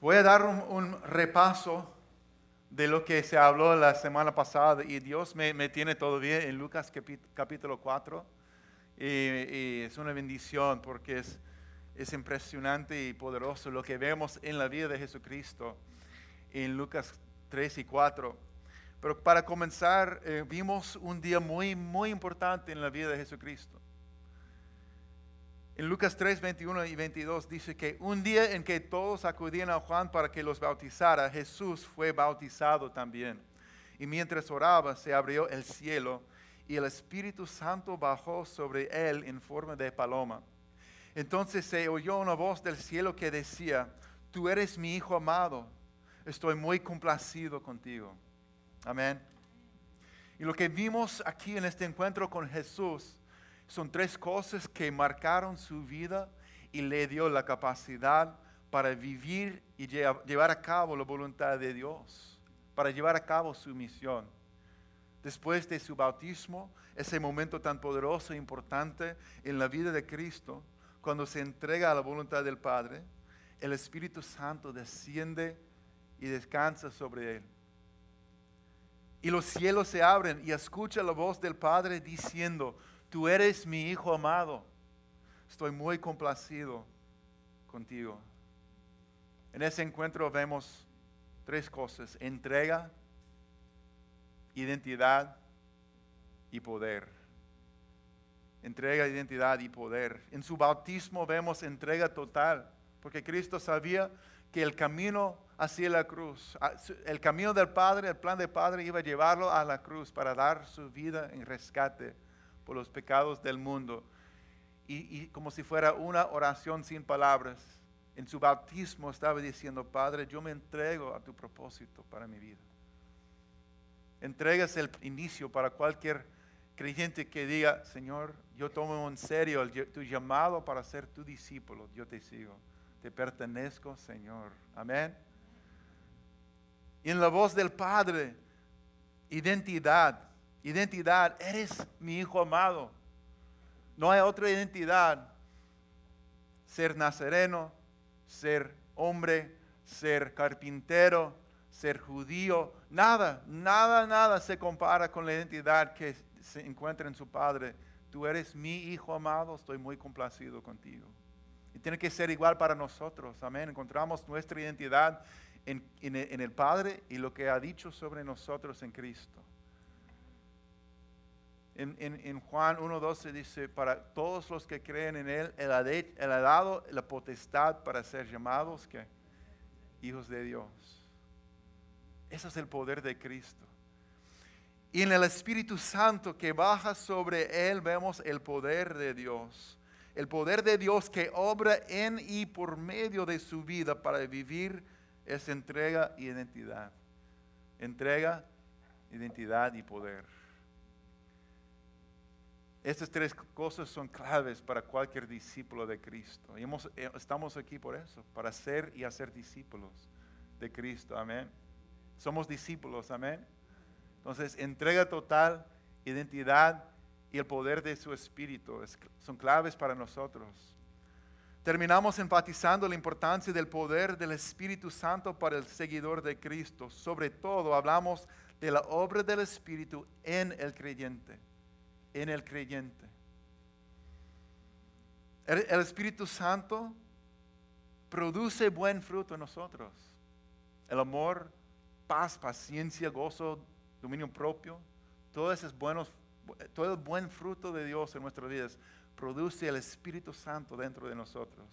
Voy a dar un, repaso de lo que se habló la semana pasada y Dios me, me tiene todavía en Lucas capítulo 4 y, y es una bendición porque es, es impresionante y poderoso lo que vemos en la vida de Jesucristo en Lucas 3 y 4. Pero para comenzar, eh, vimos un día muy, muy importante en la vida de Jesucristo. En Lucas 3, 21 y 22 dice que un día en que todos acudían a Juan para que los bautizara, Jesús fue bautizado también. Y mientras oraba, se abrió el cielo y el Espíritu Santo bajó sobre él en forma de paloma. Entonces se oyó una voz del cielo que decía, tú eres mi Hijo amado, estoy muy complacido contigo. Amén. Y lo que vimos aquí en este encuentro con Jesús son tres cosas que marcaron su vida y le dio la capacidad para vivir y lle- llevar a cabo la voluntad de Dios, para llevar a cabo su misión. Después de su bautismo, ese momento tan poderoso e importante en la vida de Cristo, cuando se entrega a la voluntad del Padre, el Espíritu Santo desciende y descansa sobre él. Y los cielos se abren y escucha la voz del Padre diciendo, tú eres mi Hijo amado, estoy muy complacido contigo. En ese encuentro vemos tres cosas, entrega, identidad y poder. Entrega, identidad y poder. En su bautismo vemos entrega total, porque Cristo sabía que el camino hacia la cruz, el camino del Padre, el plan del Padre iba a llevarlo a la cruz para dar su vida en rescate por los pecados del mundo. Y, como si fuera una oración sin palabras, en su bautismo estaba diciendo, Padre, yo me entrego a tu propósito para mi vida. Entregas el inicio para cualquier creyente que diga, Señor, yo tomo en serio tu llamado para ser tu discípulo, yo te sigo, te pertenezco, Señor. Amén. Y en la voz del Padre, identidad, identidad, eres mi hijo amado. No hay otra identidad. Ser nazareno, ser hombre, ser carpintero, ser judío, nada, nada, nada se compara con la identidad que se encuentra en su Padre. Tú eres mi hijo amado, estoy muy complacido contigo. Y tiene que ser igual para nosotros, amén. Encontramos nuestra identidad en, en el- Padre y lo que ha dicho sobre nosotros en Cristo. En, en- en Juan 1.12 dice, para todos los que creen en Él, Él ha, dado la potestad para ser llamados hijos de Dios. Ese es el poder de Cristo. Y en el Espíritu Santo que baja sobre Él vemos el poder de Dios. El poder de Dios que obra en y por medio de su vida para vivir esa entrega y identidad. Entrega, identidad y poder. Estas tres cosas son claves para cualquier discípulo de Cristo. Y eh, estamos aquí por eso, para ser y hacer discípulos de Cristo. Amén. Somos discípulos, amén. Entonces, entrega total, identidad y el poder de su Espíritu es- son claves para nosotros. Terminamos enfatizando la importancia del poder del Espíritu Santo para el seguidor de Cristo. Sobre todo hablamos de la obra del Espíritu en el creyente, en el creyente. El, Espíritu Santo produce buen fruto en nosotros. El amor, paz, paciencia, gozo, dominio propio, todo ese es buenos, todo buen fruto de Dios en nuestras vidas produce el Espíritu Santo dentro de nosotros.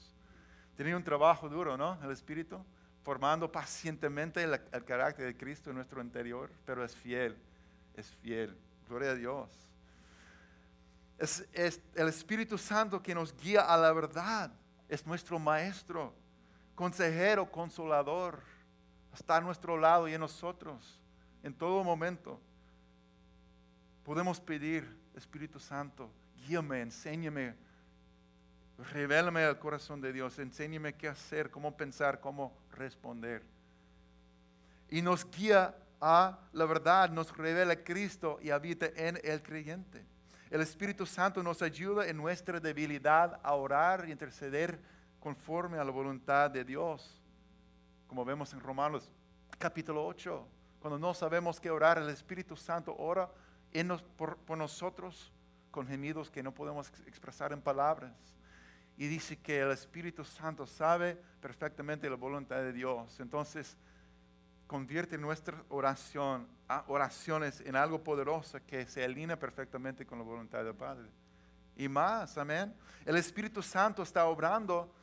Tenía un trabajo duro, ¿no? El Espíritu, formando pacientemente el carácter de Cristo en nuestro interior, pero es fiel, es fiel. Gloria a Dios. Es, el Espíritu Santo que nos guía a la verdad. Es nuestro maestro, consejero, consolador. Está a nuestro lado y en nosotros en todo momento. Podemos pedir, Espíritu Santo, guíame, enséñame, revélame el corazón de Dios, enséñame qué hacer, cómo pensar, cómo responder. Y nos guía a la verdad, nos revela Cristo y habita en el creyente. El Espíritu Santo nos ayuda en nuestra debilidad a orar y interceder conforme a la voluntad de Dios. como vemos en Romanos capítulo 8. Cuando no sabemos qué orar, el Espíritu Santo ora por, por nosotros con gemidos que no podemos expresar en palabras. Y dice que el Espíritu Santo sabe perfectamente la voluntad de Dios. Entonces, convierte nuestra oración, oraciones en algo poderoso que se alinea perfectamente con la voluntad del Padre. Y más, amén. El Espíritu Santo está obrando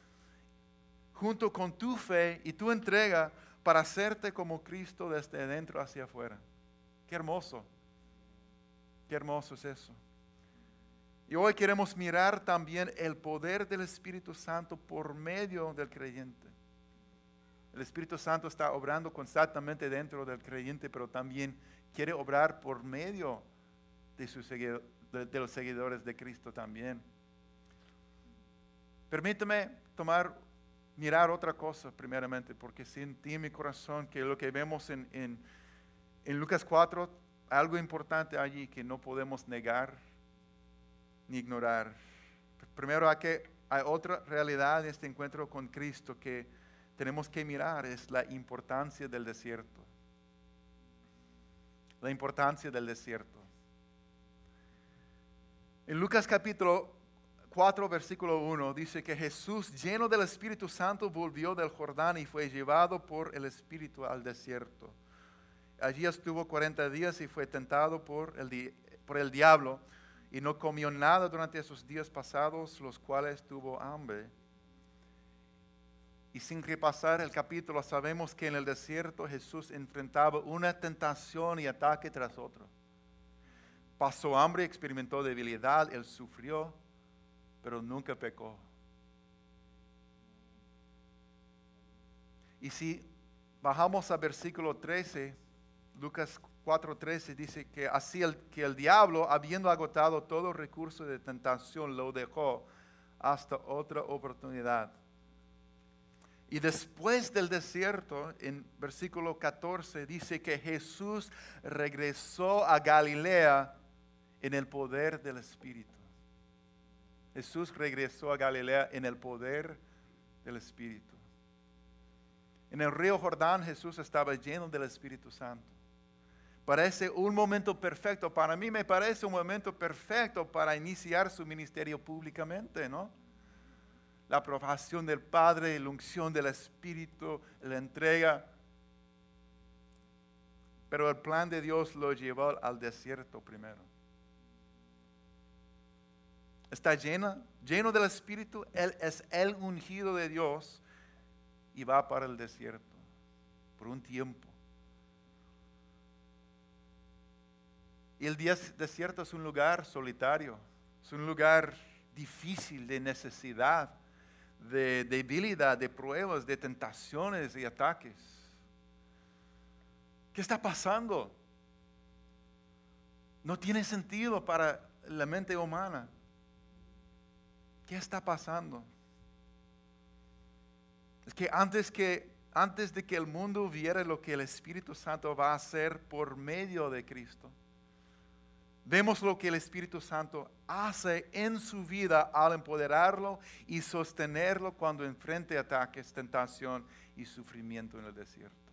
junto con tu fe y tu entrega para hacerte como Cristo desde dentro hacia afuera. Qué hermoso. Qué hermoso es eso. Y hoy queremos mirar también el poder del Espíritu Santo por medio del creyente. El Espíritu Santo está obrando constantemente dentro del creyente, pero también quiere obrar por medio de, los seguidores de Cristo también. Permíteme tomar, mirar otra cosa primeramente, porque sentí en mi corazón que lo que vemos en, en, en Lucas 4, algo importante allí que no podemos negar ni ignorar. Primero hay, que, hay otra realidad en este encuentro con Cristo que tenemos que mirar es la importancia del desierto. La importancia del desierto. En Lucas capítulo 4, versículo 1 dice que Jesús, lleno del Espíritu Santo, volvió del Jordán y fue llevado por el Espíritu al desierto. Allí estuvo 40 días y fue tentado por el, por el diablo y no comió nada durante esos días pasados, los cuales tuvo hambre. Y sin repasar el capítulo, sabemos que en el desierto Jesús enfrentaba una tentación y ataque tras otro. Pasó hambre, experimentó debilidad, él sufrió, pero nunca pecó. Y si bajamos a versículo 13, Lucas 4:13 dice que así el, que el diablo, habiendo agotado todo recurso de tentación, lo dejó hasta otra oportunidad y después del desierto, en versículo 14, dice que Jesús regresó a Galilea en el poder del Espíritu. Jesús regresó a Galilea en el poder del Espíritu. En el río Jordán Jesús estaba lleno del Espíritu Santo. Parece un momento perfecto, para mí me parece un momento perfecto para iniciar su ministerio públicamente, ¿no? La aprobación del Padre, la unción del Espíritu, la entrega. Pero el plan de Dios lo llevó al desierto primero. Está lleno, lleno del Espíritu. Él es el ungido de Dios y va para el desierto por un tiempo. Y el desierto es un lugar solitario, es un lugar difícil de necesidad de debilidad, de pruebas, de tentaciones y ataques. ¿Qué está pasando? No tiene sentido para la mente humana. ¿Qué está pasando? Es que antes, que antes de que el mundo viera lo que el Espíritu Santo va a hacer por medio de Cristo, Vemos lo que el Espíritu Santo hace en su vida al empoderarlo y sostenerlo cuando enfrente ataques, tentación y sufrimiento en el desierto.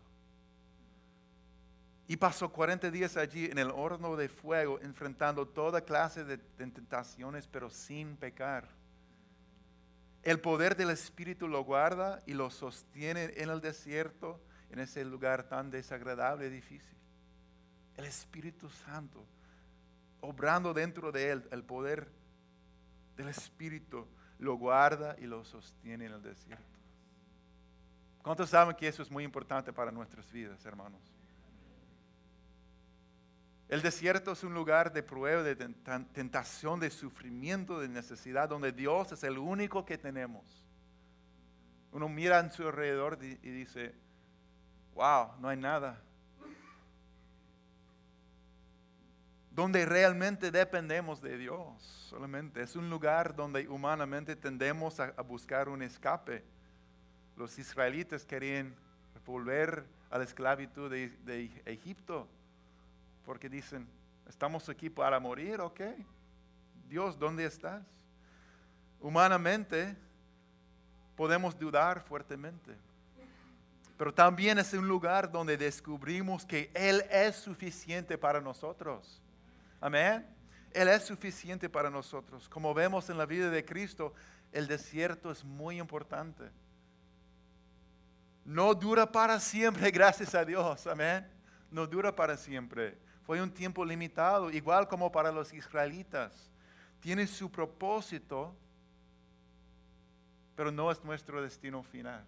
Y pasó 40 días allí en el horno de fuego, enfrentando toda clase de tentaciones, pero sin pecar. El poder del Espíritu lo guarda y lo sostiene en el desierto, en ese lugar tan desagradable y difícil. El Espíritu Santo obrando dentro de él, el poder del Espíritu lo guarda y lo sostiene en el desierto. ¿Cuántos saben que eso es muy importante para nuestras vidas, hermanos? El desierto es un lugar de prueba, de tentación, de sufrimiento, de necesidad, donde Dios es el único que tenemos. Uno mira en su alrededor y dice, wow, no hay nada. Donde realmente dependemos de Dios solamente. Es un lugar donde humanamente tendemos a, buscar un escape. Los israelitas querían volver a la esclavitud de, de, Egipto porque dicen, estamos aquí para morir, ¿ok? Dios, ¿dónde estás? Humanamente podemos dudar fuertemente. pero también es un lugar donde descubrimos que Él es suficiente para nosotros. Amén. Él es suficiente para nosotros. Como vemos en la vida de Cristo, el desierto es muy importante. No dura para siempre, gracias a Dios. Amén. No dura para siempre. Fue un tiempo limitado, igual como para los israelitas. Tiene su propósito, pero no es nuestro destino final.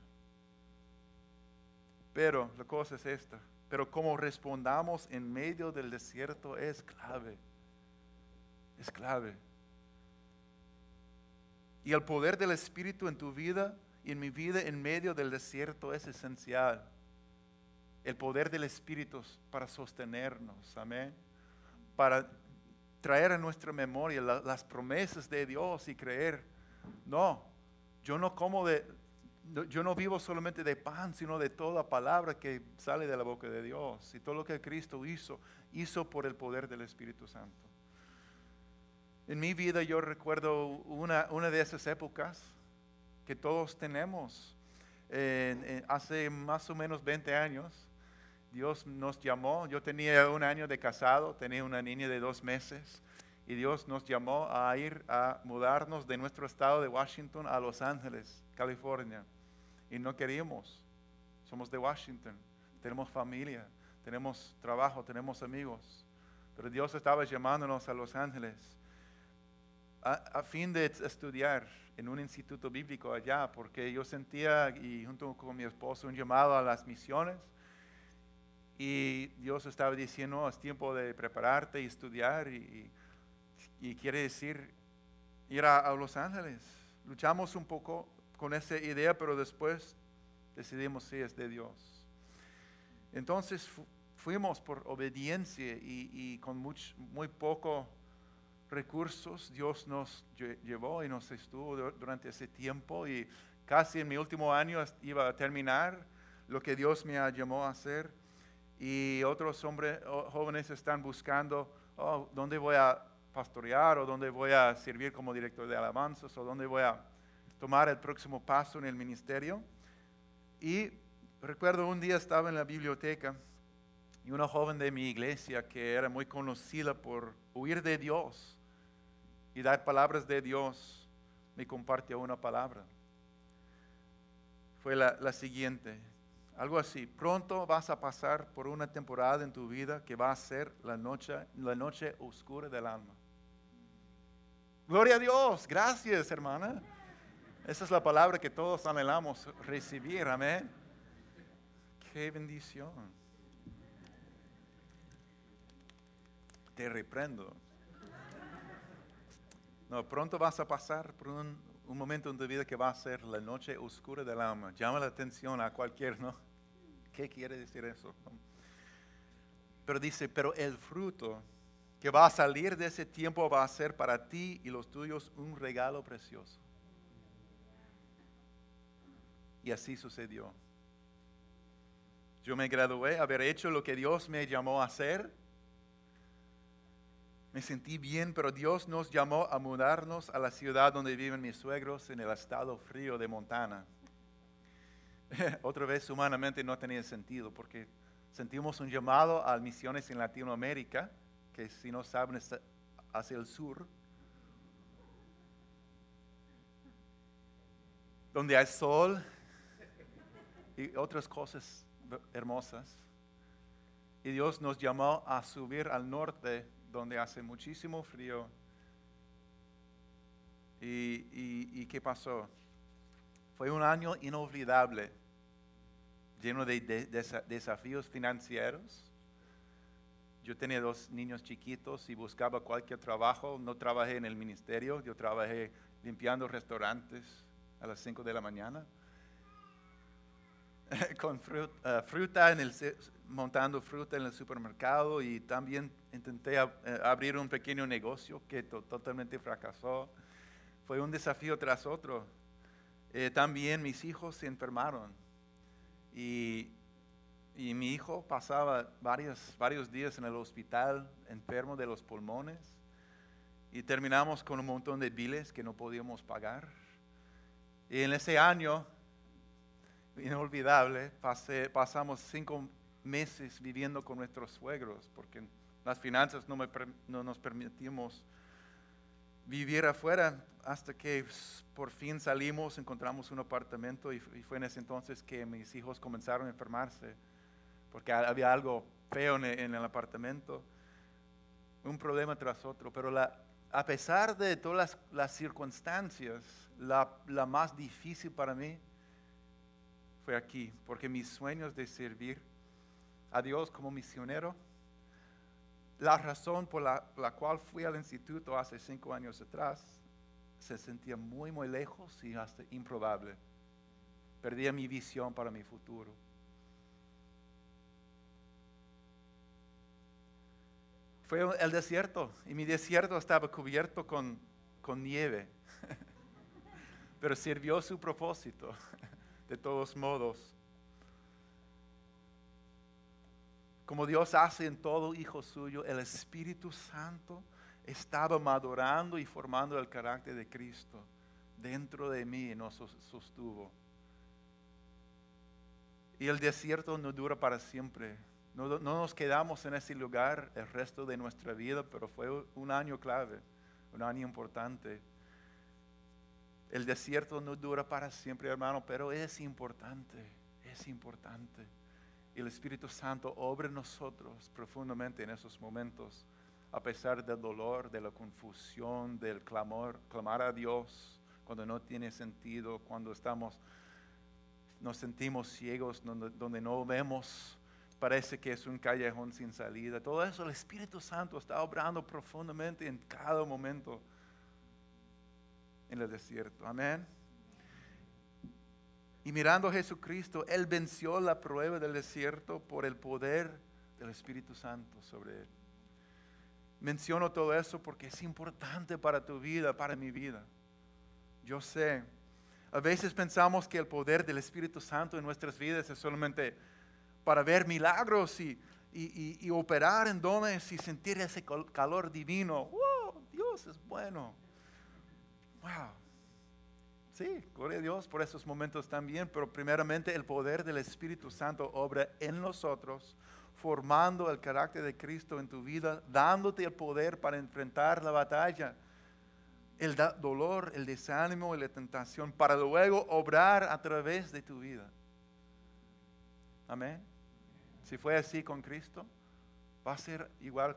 Pero la cosa es esta. Pero como respondamos en medio del desierto es clave. Es clave. Y el poder del Espíritu en tu vida y en mi vida en medio del desierto es esencial. El poder del Espíritu para sostenernos, amén. Para traer a nuestra memoria las promesas de Dios y creer. No, yo no como de, yo no vivo solamente de pan, sino de toda palabra que sale de la boca de Dios. Y todo lo que Cristo hizo, hizo por el poder del Espíritu Santo. En mi vida yo recuerdo una, una de esas épocas que todos tenemos. hace más o menos 20 años, Dios nos llamó. Yo tenía un año de casado, tenía una niña de dos meses. Y Dios nos llamó a ir a mudarnos de nuestro estado de Washington a Los Ángeles, California. Y no queríamos. Somos de Washington, tenemos familia, tenemos trabajo, tenemos amigos. Pero Dios estaba llamándonos a Los Ángeles a, fin de estudiar en un instituto bíblico allá, porque yo sentía, y junto con mi esposo, un llamado a las misiones. Y Dios estaba diciendo, es tiempo de prepararte y estudiar, y, quiere decir ir a, Los Ángeles. Luchamos un poco con esa idea, pero después decidimos si es de Dios. Entonces fuimos por obediencia y, con muy poco recursos Dios nos llevó y nos estuvo durante ese tiempo y casi en mi último año iba a terminar lo que Dios me llamó a hacer y otros hombres jóvenes están buscando oh, dónde voy a pastorear o dónde voy a servir como director de alabanzas o dónde voy a tomar el próximo paso en el ministerio. Y recuerdo un día estaba en la biblioteca y una joven de mi iglesia que era muy conocida por huir de Dios y dar palabras de Dios, me compartió una palabra. Fue la, siguiente, algo así, pronto vas a pasar por una temporada en tu vida que va a ser la noche, la noche oscura del alma. Gloria a Dios, gracias hermana. Esa es la palabra que todos anhelamos recibir, amén. Qué bendición. Te reprendo. No, pronto vas a pasar por un, momento en tu vida que va a ser la noche oscura del alma. Llama la atención a cualquier, ¿no? ¿Qué quiere decir eso? Pero dice, pero el fruto que va a salir de ese tiempo va a ser para ti y los tuyos un regalo precioso. Y así sucedió. Yo me gradué, haber hecho lo que Dios me llamó a hacer me sentí bien, pero Dios nos llamó a mudarnos a la ciudad donde viven mis suegros en el estado frío de Montana. Otra vez humanamente no tenía sentido porque sentimos un llamado a misiones en Latinoamérica, que si no saben es hacia el sur, donde hay sol y otras cosas hermosas. Y Dios nos llamó a subir al norte donde hace muchísimo frío. ¿Y, qué pasó? Fue un año inolvidable, lleno de, desafíos financieros. Yo tenía dos niños chiquitos y buscaba cualquier trabajo. No trabajé en el ministerio, yo trabajé limpiando restaurantes a las 5 de la mañana. con fruta, eh, fruta en el, montando fruta en el supermercado y también intenté eh, abrir un pequeño negocio que totalmente fracasó. Fue un desafío tras otro. Eh, también mis hijos se enfermaron y, y, mi hijo pasaba varios, varios días en el hospital enfermo de los pulmones y terminamos con un montón de biles que no podíamos pagar. Y en ese año inolvidable. Pasé, pasamos cinco meses viviendo con nuestros suegros porque las finanzas no, me, no nos permitimos vivir afuera hasta que por fin salimos, encontramos un apartamento y, fue en ese entonces que mis hijos comenzaron a enfermarse porque había algo feo en el, apartamento, un problema tras otro, pero la, a pesar de todas las, circunstancias, la, la más difícil para mí fue aquí, porque mis sueños de servir a Dios como misionero, la razón por la, cual fui al instituto hace cinco años atrás se sentía muy, muy lejos y hasta improbable. Perdía mi visión para mi futuro. Fue el desierto y mi desierto estaba cubierto con, con nieve, pero sirvió su propósito de todos modos. Como Dios hace en todo hijo suyo, el Espíritu Santo estaba madurando y formando el carácter de Cristo dentro de mí y nos sostuvo. Y el desierto no dura para siempre. No, no, nos quedamos en ese lugar el resto de nuestra vida, pero fue un año clave, un año importante. El desierto no dura para siempre, hermano, pero es importante, es importante y el Espíritu Santo obra en nosotros profundamente en esos momentos, a pesar del dolor, de la confusión, del clamor, clamar a Dios cuando no tiene sentido, cuando estamos, nos sentimos ciegos, donde, donde no vemos, parece que es un callejón sin salida. Todo eso el Espíritu Santo está obrando profundamente en cada momento en el desierto. Amén. Y mirando a Jesucristo, Él venció la prueba del desierto por el poder del Espíritu Santo sobre Él. Menciono todo eso porque es importante para tu vida, para mi vida. Yo sé, a veces pensamos que el poder del Espíritu Santo en nuestras vidas es solamente para ver milagros y, y, operar en dones y sentir ese calor divino. ¡Wow! Dios es bueno. ¡Wow! Sí, gloria a Dios por esos momentos también, pero primeramente el poder del Espíritu Santo obra en nosotros, formando el carácter de Cristo en tu vida, dándote el poder para enfrentar la batalla, el dolor, el desánimo y la tentación, para luego obrar a través de tu vida. Amén. Si fue así con Cristo, va a ser igual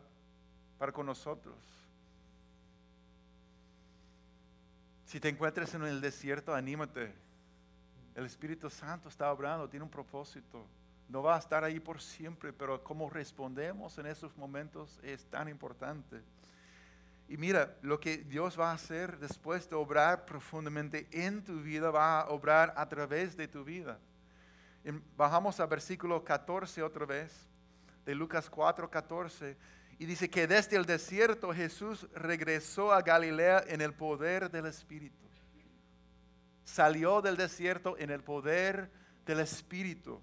para con nosotros. Si te encuentras en el desierto, anímate. El Espíritu Santo está obrando, tiene un propósito. No va a estar ahí por siempre, pero cómo respondemos en esos momentos es tan importante. Y mira, lo que Dios va a hacer después de obrar profundamente en tu vida, va a obrar a través de tu vida. Bajamos al versículo 14 otra vez, de Lucas 4, 14. Y dice que desde el desierto Jesús regresó a Galilea en el poder del Espíritu. Salió del desierto en el poder del Espíritu.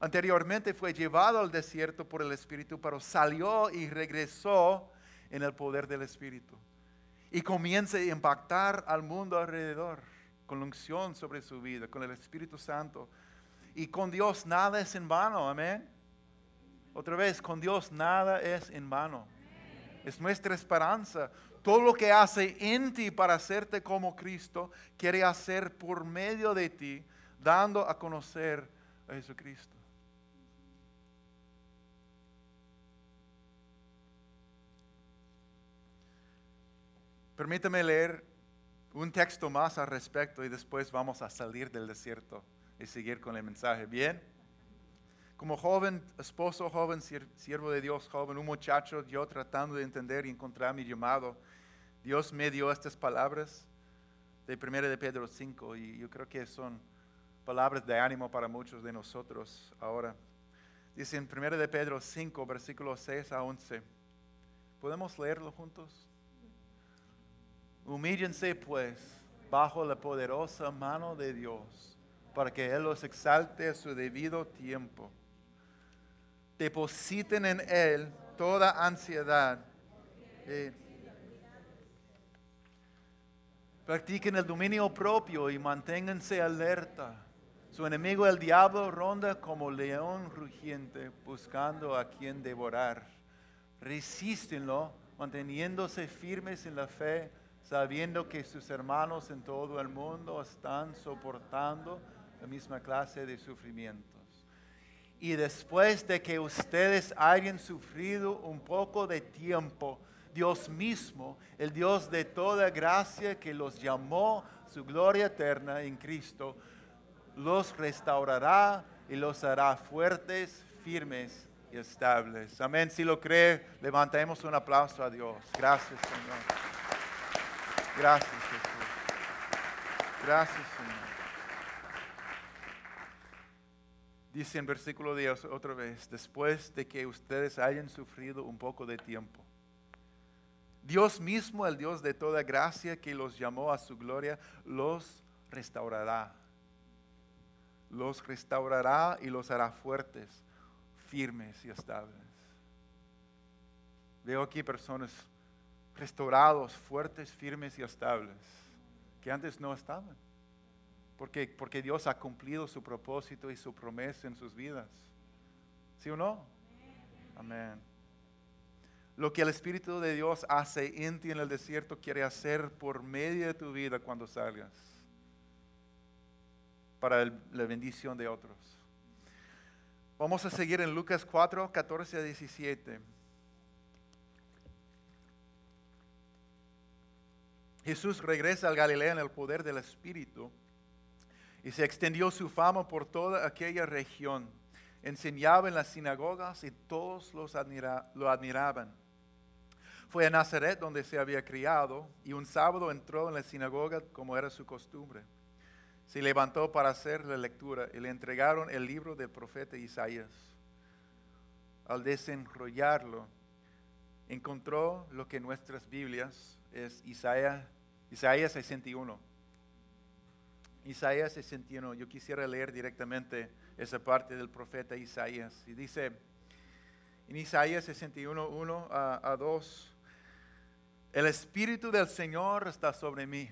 Anteriormente fue llevado al desierto por el Espíritu, pero salió y regresó en el poder del Espíritu. Y comienza a impactar al mundo alrededor con la unción sobre su vida, con el Espíritu Santo. Y con Dios nada es en vano, amén. Otra vez, con Dios nada es en vano. Es nuestra esperanza. Todo lo que hace en ti para hacerte como Cristo, quiere hacer por medio de ti, dando a conocer a Jesucristo. Permítame leer un texto más al respecto y después vamos a salir del desierto y seguir con el mensaje. ¿Bien? Como joven, esposo joven, siervo de Dios joven, un muchacho, yo tratando de entender y encontrar mi llamado, Dios me dio estas palabras de 1 de Pedro 5 y yo creo que son palabras de ánimo para muchos de nosotros ahora. Dice en 1 de Pedro 5, versículos 6 a 11. ¿Podemos leerlo juntos? Humíllense pues bajo la poderosa mano de Dios para que Él los exalte a su debido tiempo depositen en Él toda ansiedad. Practiquen el dominio propio y manténganse alerta. Su enemigo el diablo ronda como león rugiente buscando a quien devorar. Resístenlo manteniéndose firmes en la fe, sabiendo que sus hermanos en todo el mundo están soportando la misma clase de sufrimientos. Y después de que ustedes hayan sufrido un poco de tiempo, Dios mismo, el Dios de toda gracia que los llamó su gloria eterna en Cristo, los restaurará y los hará fuertes, firmes y estables. Amén. Si lo cree, levantemos un aplauso a Dios. Gracias, Señor. Gracias, Jesús. Gracias, Señor. Dice en versículo 10 otra vez, después de que ustedes hayan sufrido un poco de tiempo. Dios mismo, el Dios de toda gracia que los llamó a su gloria, los restaurará los restaurará y los hará fuertes, firmes y estables. Veo aquí personas restaurados, fuertes, firmes y estables, que antes no estaban. Porque, porque Dios ha cumplido su propósito y su promesa en sus vidas. ¿Sí o no? Amén. Lo que el Espíritu de Dios hace en ti en el desierto quiere hacer por medio de tu vida cuando salgas para la bendición de otros. Vamos a seguir en Lucas 4, 14 a 17. Jesús regresa al Galilea en el poder del Espíritu y se extendió su fama por toda aquella región. Enseñaba en las sinagogas y todos los lo admiraban. Fue a Nazaret donde se había criado y un sábado entró en la sinagoga como era su costumbre se levantó para hacer la lectura y le entregaron el libro del profeta Isaías. Al desenrollarlo, encontró lo que en nuestras Biblias es Isaías, Isaías 61. Isaías 61. Yo quisiera leer directamente esa parte del profeta Isaías. Y dice en Isaías 61, 1 a 2, el Espíritu del Señor está sobre mí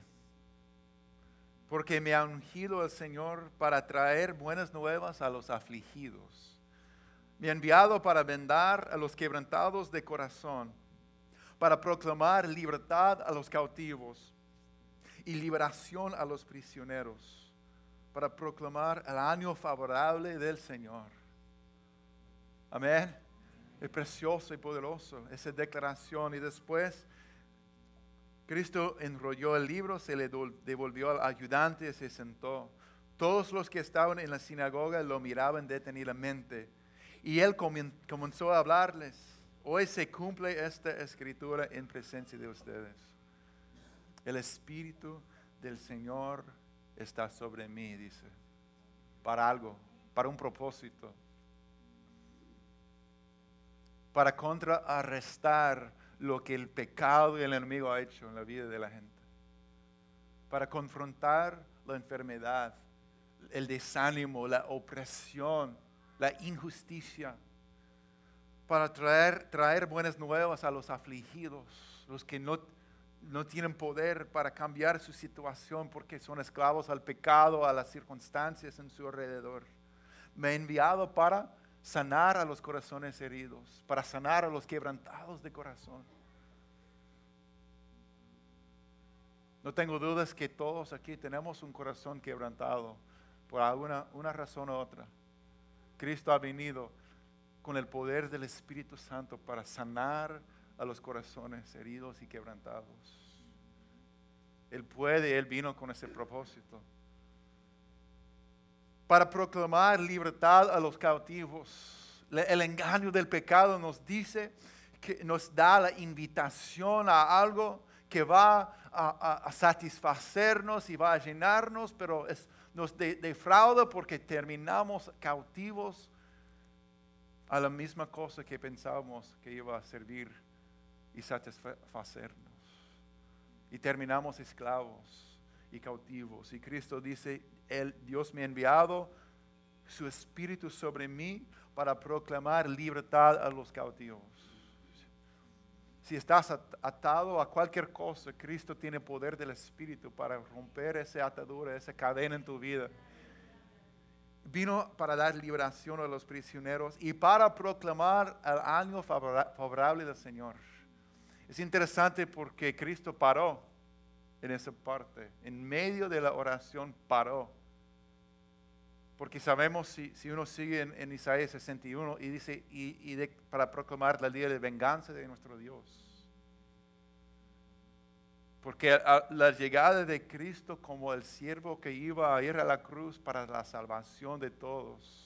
porque me ha ungido el Señor para traer buenas nuevas a los afligidos. Me ha enviado para vendar a los quebrantados de corazón, para proclamar libertad a los cautivos y liberación a los prisioneros, para proclamar el año favorable del Señor. Amén. Es precioso y poderoso esa declaración. Y después Cristo enrolló el libro, se le devolvió al ayudante y se sentó. Todos los que estaban en la sinagoga lo miraban detenidamente. Y él comenzó a hablarles. Hoy se cumple esta escritura en presencia de ustedes. El Espíritu del Señor está sobre mí, dice. Para algo, para un propósito. Para contrarrestar lo que el pecado y el enemigo ha hecho en la vida de la gente. Para confrontar la enfermedad, el desánimo, la opresión, la injusticia. Para traer, traer buenas nuevas a los afligidos, los que no, no tienen poder para cambiar su situación porque son esclavos al pecado, a las circunstancias en su alrededor. Me he enviado para sanar a los corazones heridos, para sanar a los quebrantados de corazón. No tengo dudas que todos aquí tenemos un corazón quebrantado por alguna una razón u otra. Cristo ha venido con el poder del Espíritu Santo para sanar a los corazones heridos y quebrantados. Él puede, Él vino con ese propósito para proclamar libertad a los cautivos. El engaño del pecado nos dice que nos da la invitación a algo que va a, satisfacernos y va a llenarnos, pero nos defrauda porque terminamos cautivos a la misma cosa que pensábamos que iba a servir y satisfacernos. Y terminamos esclavos y cautivos. Y Cristo dice, el, Dios me ha enviado su espíritu sobre mí para proclamar libertad a los cautivos. Si estás atado a cualquier cosa, Cristo tiene poder del Espíritu para romper esa atadura, esa cadena en tu vida vino para dar liberación a los prisioneros y para proclamar el año favorable del Señor. Es interesante porque Cristo paró en esa parte, en medio de la oración paró. Porque sabemos si, uno sigue en, Isaías 61 y dice, y, para proclamar la día de venganza de nuestro Dios. Porque la llegada de Cristo como el siervo que iba a ir a la cruz para la salvación de todos,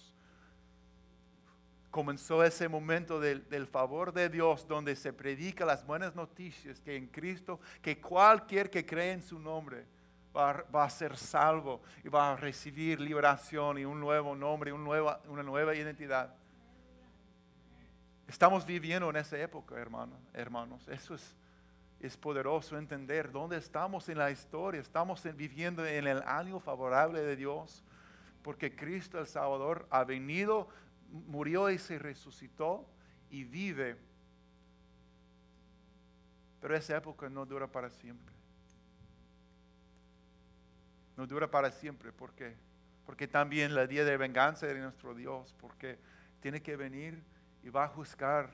comenzó ese momento del, favor de Dios donde se predica las buenas noticias que en Cristo, que cualquier que cree en su nombre va, a ser salvo y va a recibir liberación y un nuevo nombre, una nueva, una nueva identidad. Estamos viviendo en esa época, hermanos. hermanos. Eso es es poderoso entender dónde estamos en la historia. Estamos viviendo en el año favorable de Dios, porque Cristo el Salvador ha venido, murió y se resucitó y vive. Pero esa época no dura para siempre. No dura para siempre. ¿Por qué? Porque también la día de venganza de nuestro Dios, porque tiene que venir y va a juzgar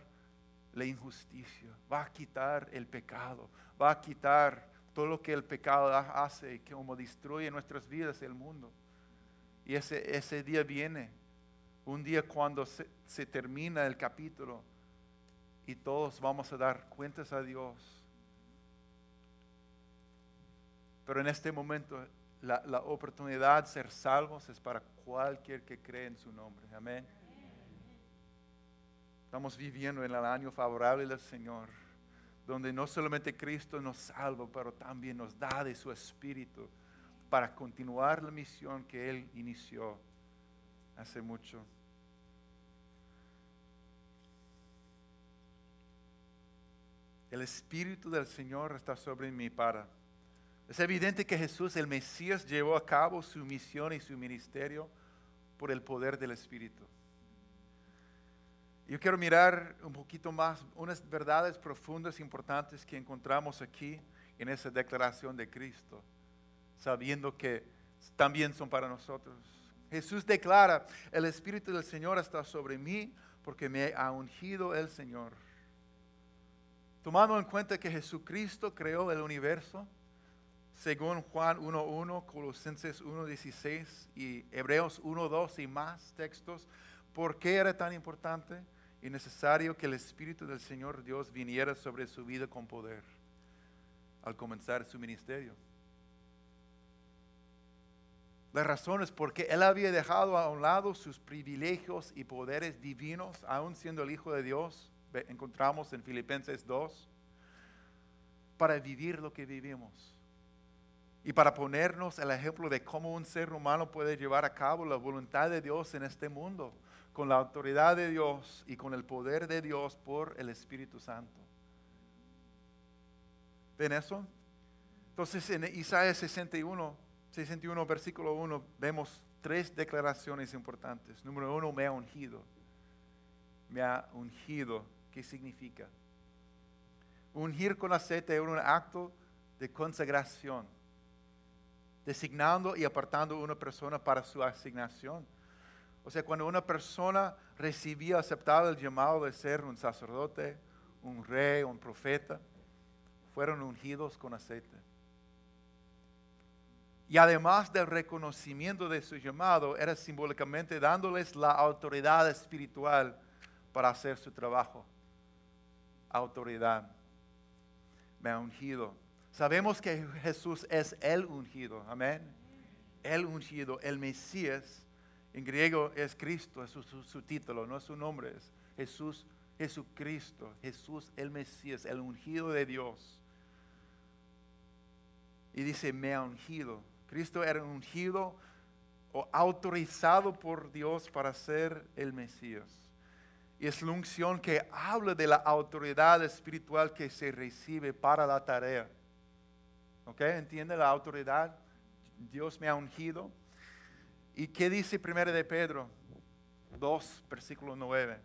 la injusticia, va a quitar el pecado, va a quitar todo lo que el pecado hace como destruye nuestras vidas el mundo. Y ese, ese día viene, un día cuando se, termina el capítulo y todos vamos a dar cuentas a Dios. Pero en este momento la, la oportunidad de ser salvos es para cualquier que cree en su nombre. Amén. Estamos viviendo en el año favorable del Señor, donde no solamente Cristo nos salva, pero también nos da de su Espíritu para continuar la misión que Él inició hace mucho. El Espíritu del Señor está sobre mí para. Es evidente que Jesús, el Mesías, llevó a cabo su misión y su ministerio por el poder del Espíritu. Yo quiero mirar un poquito más unas verdades profundas e importantes que encontramos aquí en esa declaración de Cristo, sabiendo que también son para nosotros. Jesús declara, el Espíritu del Señor está sobre mí porque me ha ungido el Señor. Tomando en cuenta que Jesucristo creó el universo, según Juan 1.1, Colosenses 1.16 y Hebreos 1.2 y más textos, ¿por qué era tan importante? y necesario que el Espíritu del Señor Dios viniera sobre su vida con poder al comenzar su ministerio. La razón es porque él había dejado a un lado sus privilegios y poderes divinos, aún siendo el Hijo de Dios, encontramos en Filipenses 2, para vivir lo que vivimos y para ponernos el ejemplo de cómo un ser humano puede llevar a cabo la voluntad de Dios en este mundo con la autoridad de Dios y con el poder de Dios por el Espíritu Santo. ¿Ven eso? Entonces en Isaías 61, 61 versículo 1 vemos tres declaraciones importantes. Número uno, me ha ungido. Me ha ungido. ¿Qué significa? Ungir con aceite es un acto de consagración, designando y apartando a una persona para su asignación. O sea, cuando una persona recibía, aceptaba el llamado de ser un sacerdote, un rey, un profeta, fueron ungidos con aceite. Y además del reconocimiento de su llamado, era simbólicamente dándoles la autoridad espiritual para hacer su trabajo. Autoridad. Me ha ungido. Sabemos que Jesús es el ungido. Amén. El ungido, el Mesías en griego es Cristo, es su, título, no es su nombre, es Jesús, Jesucristo, Jesús el Mesías, el ungido de Dios. Y dice, me ha ungido. Cristo era ungido o autorizado por Dios para ser el Mesías. Y es la unción que habla de la autoridad espiritual que se recibe para la tarea. ¿Ok? ¿Entiende la autoridad? Dios me ha ungido ¿Y qué dice primero de Pedro 2, versículo 9?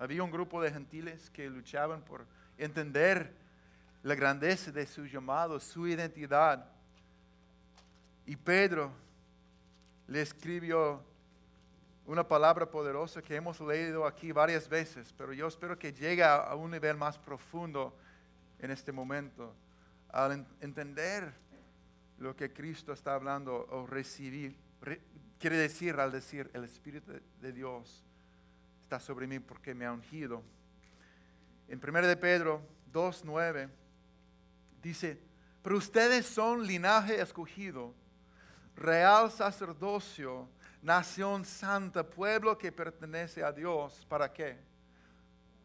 Había un grupo de gentiles que luchaban por entender la grandeza de su llamado, su identidad. Y Pedro le escribió una palabra poderosa que hemos leído aquí varias veces, pero yo espero que llegue a un nivel más profundo en este momento, al entender lo que Cristo está hablando o recibir, quiere decir al decir el Espíritu de Dios está sobre mí porque me ha ungido. En 1 de Pedro 2.9 dice, pero ustedes son linaje escogido, real sacerdocio, nación santa, pueblo que pertenece a Dios. ¿Para qué?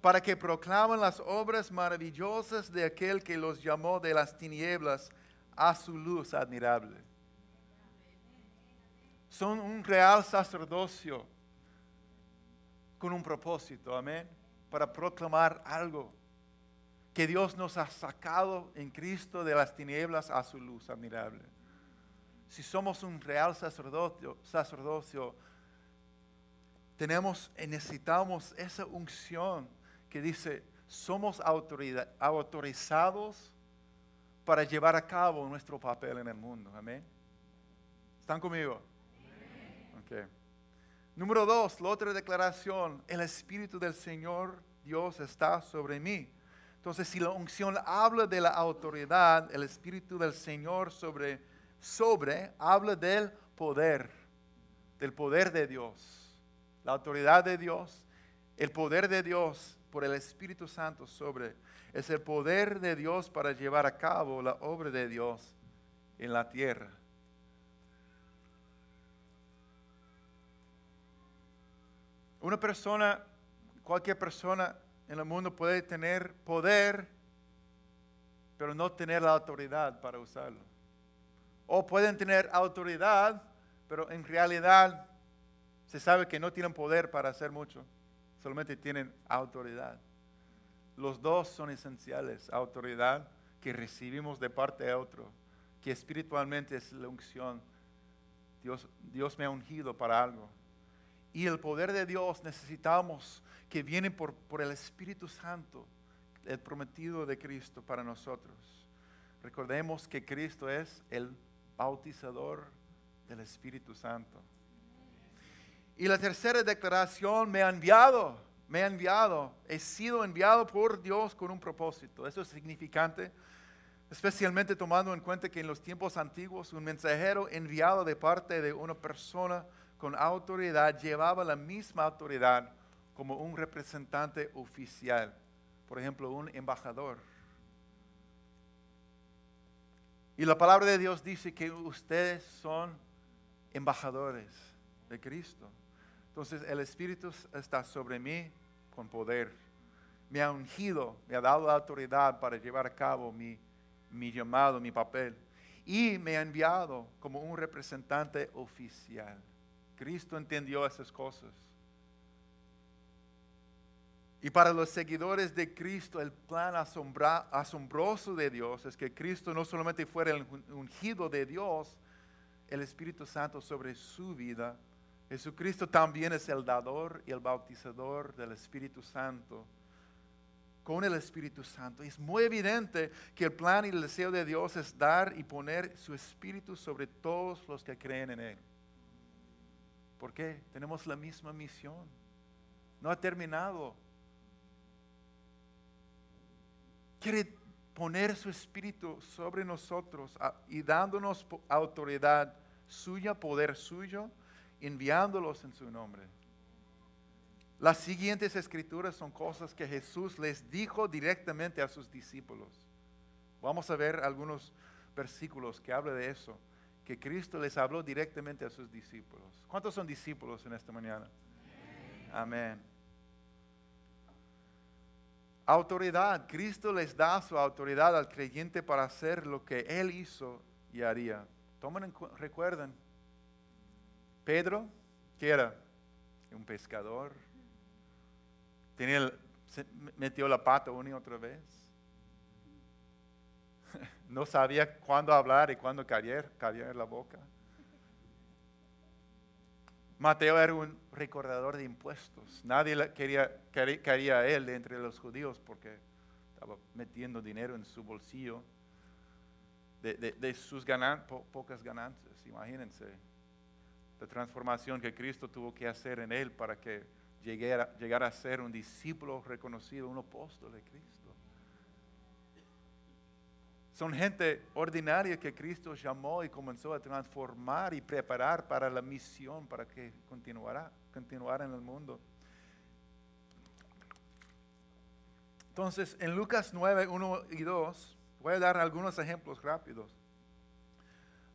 Para que proclamen las obras maravillosas de aquel que los llamó de las tinieblas a su luz admirable. Son un real sacerdocio con un propósito, amén, para proclamar algo que Dios nos ha sacado en Cristo de las tinieblas a su luz admirable. Si somos un real sacerdocio, sacerdocio tenemos necesitamos esa unción que dice, somos autorizados para llevar a cabo nuestro papel en el mundo. Amén. ¿Están conmigo? Okay. Número dos, la otra declaración, el Espíritu del Señor Dios está sobre mí. Entonces, si la unción habla de la autoridad, el Espíritu del Señor sobre, sobre, habla del poder, del poder de Dios, la autoridad de Dios, el poder de Dios por el Espíritu Santo sobre, es el poder de Dios para llevar a cabo la obra de Dios en la tierra. Una persona, cualquier persona en el mundo puede tener poder, pero no tener la autoridad para usarlo. O pueden tener autoridad, pero en realidad se sabe que no tienen poder para hacer mucho, solamente tienen autoridad. Los dos son esenciales, autoridad que recibimos de parte de otro, que espiritualmente es la unción. Dios, Dios me ha ungido para algo. Y el poder de Dios necesitamos que viene por, por el Espíritu Santo, el prometido de Cristo para nosotros. Recordemos que Cristo es el bautizador del Espíritu Santo. Y la tercera declaración, me ha enviado, me ha enviado, he sido enviado por Dios con un propósito. Eso es significante, especialmente tomando en cuenta que en los tiempos antiguos un mensajero enviado de parte de una persona con autoridad llevaba la misma autoridad como un representante oficial, por ejemplo, un embajador. Y la palabra de Dios dice que ustedes son embajadores de Cristo. Entonces el Espíritu está sobre mí con poder. Me ha ungido, me ha dado autoridad para llevar a cabo mi, mi llamado, mi papel. Y me ha enviado como un representante oficial. Cristo entendió esas cosas. Y para los seguidores de Cristo, el plan asombroso de Dios es que Cristo no solamente fuera el ungido de Dios, el Espíritu Santo sobre su vida, Jesucristo también es el dador y el bautizador del Espíritu Santo con el Espíritu Santo. es muy evidente que el plan y el deseo de Dios es dar y poner su Espíritu sobre todos los que creen en Él. ¿Por qué? Tenemos la misma misión. No ha terminado quiere poner su espíritu sobre nosotros y dándonos autoridad suya, poder suyo, enviándolos en su nombre. Las siguientes escrituras son cosas que Jesús les dijo directamente a sus discípulos. Vamos a ver algunos versículos que hablan de eso, que Cristo les habló directamente a sus discípulos. ¿Cuántos son discípulos en esta mañana? Amén. Autoridad. Cristo les da su autoridad al creyente para hacer lo que Él hizo y haría. Tomen, recuerden, Pedro, que era un pescador, tenía, metió la pata una y otra vez. No sabía cuándo hablar y cuándo caer, caer la boca. Mateo era un recordador de impuestos. Nadie quería, quería a él entre los judíos porque estaba metiendo dinero en su bolsillo de, sus pocas ganancias, imagínense. la transformación que Cristo tuvo que hacer en él para que llegara, llegara a ser un discípulo reconocido, un apóstol de Cristo. Son gente ordinaria que Cristo llamó y comenzó a transformar y preparar para la misión, para que continuara, continuara en el mundo. Entonces, en Lucas 9, 1 y 2, voy a dar algunos ejemplos rápidos.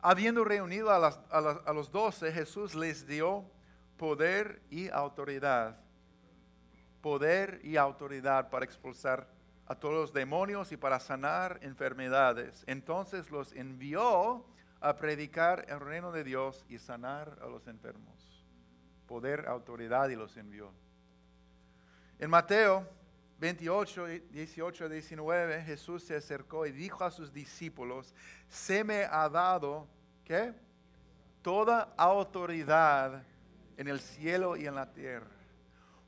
Habiendo reunido a, a los doce, Jesús les dio poder y autoridad. Poder y autoridad para expulsar a todos los demonios y para sanar enfermedades. Entonces los envió a predicar el reino de Dios y sanar a los enfermos. Poder, autoridad y los envió. En Mateo 28, 18 19, Jesús se acercó y dijo a sus discípulos, se me ha dado, ¿qué? Toda autoridad en el cielo y en la tierra.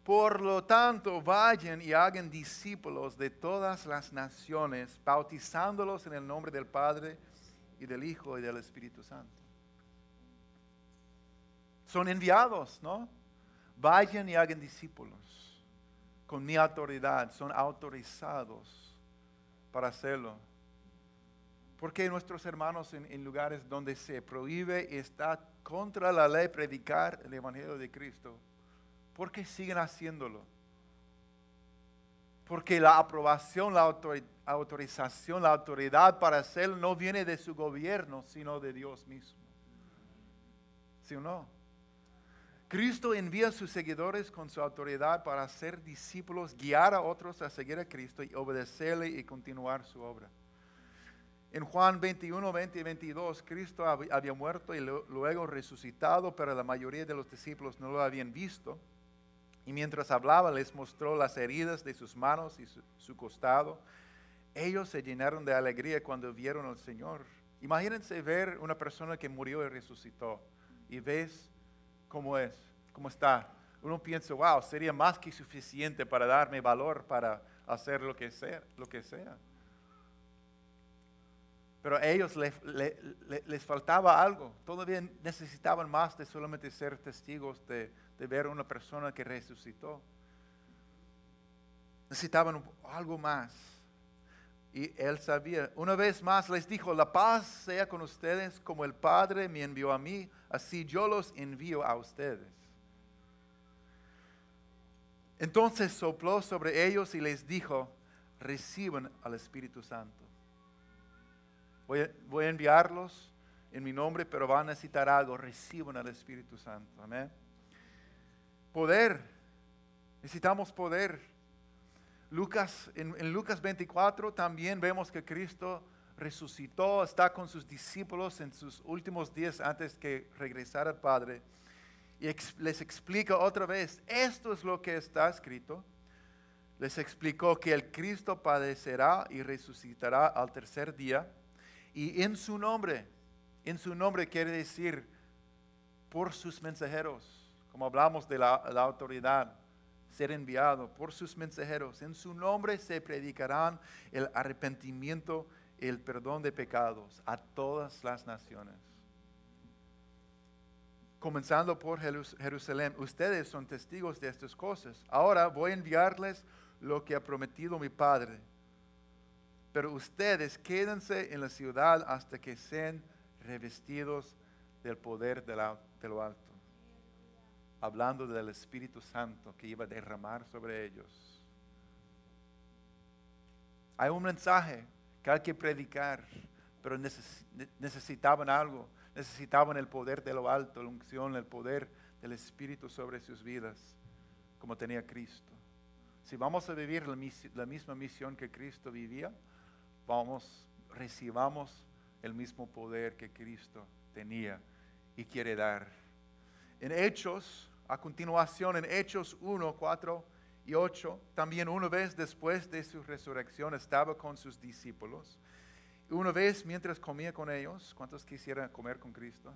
Por lo tanto, vayan y hagan discípulos de todas las naciones, bautizándolos en el nombre del Padre y del Hijo y del Espíritu Santo. Son enviados, ¿no? Vayan y hagan discípulos con mi autoridad, son autorizados para hacerlo. Porque nuestros hermanos en, en lugares donde se prohíbe y está contra la ley predicar el Evangelio de Cristo, ¿Por qué siguen haciéndolo? Porque la aprobación, la autorización, la autoridad para hacerlo no viene de su gobierno, sino de Dios mismo. ¿Sí o no? Cristo envía a sus seguidores con su autoridad para ser discípulos, guiar a otros a seguir a Cristo y obedecerle y continuar su obra. En Juan 21, 20 y 22, Cristo había muerto y luego resucitado, pero la mayoría de los discípulos no lo habían visto. Y mientras hablaba les mostró las heridas de sus manos y su, costado. Ellos se llenaron de alegría cuando vieron al Señor. Imagínense ver una persona que murió y resucitó y ves cómo es, cómo está. Uno piensa, wow, sería más que suficiente para darme valor para hacer lo que sea. Lo que sea. Pero a ellos les faltaba algo. Todavía necesitaban más de solamente ser testigos de, de ver una persona que resucitó. Necesitaban algo más. Y él sabía. Una vez más les dijo, la paz sea con ustedes como el Padre me envió a mí, así yo los envío a ustedes. Entonces sopló sobre ellos y les dijo, reciban al Espíritu Santo. Voy a, voy a enviarlos en mi nombre, pero van a necesitar algo, reciban al Espíritu Santo. Amén. Poder. Necesitamos poder. Lucas, en, Lucas 24 también vemos que Cristo resucitó, está con sus discípulos en sus últimos días antes que regresara al Padre. Y les explica otra vez, esto es lo que está escrito. Les explicó que el Cristo padecerá y resucitará al tercer día. Y en su nombre, en su nombre quiere decir por sus mensajeros como hablamos de la, autoridad, ser enviado por sus mensajeros. En su nombre se predicarán el arrepentimiento y el perdón de pecados a todas las naciones. Comenzando por Jerusalén, ustedes son testigos de estas cosas. Ahora voy a enviarles lo que ha prometido mi Padre. Pero ustedes quédense en la ciudad hasta que sean revestidos del poder de, lo alto hablando del Espíritu Santo que iba a derramar sobre ellos. Hay un mensaje que hay que predicar, pero necesitaban algo, necesitaban el poder de lo alto, la unción, el poder del Espíritu sobre sus vidas, como tenía Cristo. Si vamos a vivir la, misma misión que Cristo vivía, vamos, recibamos el mismo poder que Cristo tenía y quiere dar. En Hechos a continuación, en Hechos 1, 4 y 8, también una vez después de su resurrección estaba con sus discípulos. Una vez mientras comía con ellos, ¿cuántos quisieran comer con Cristo?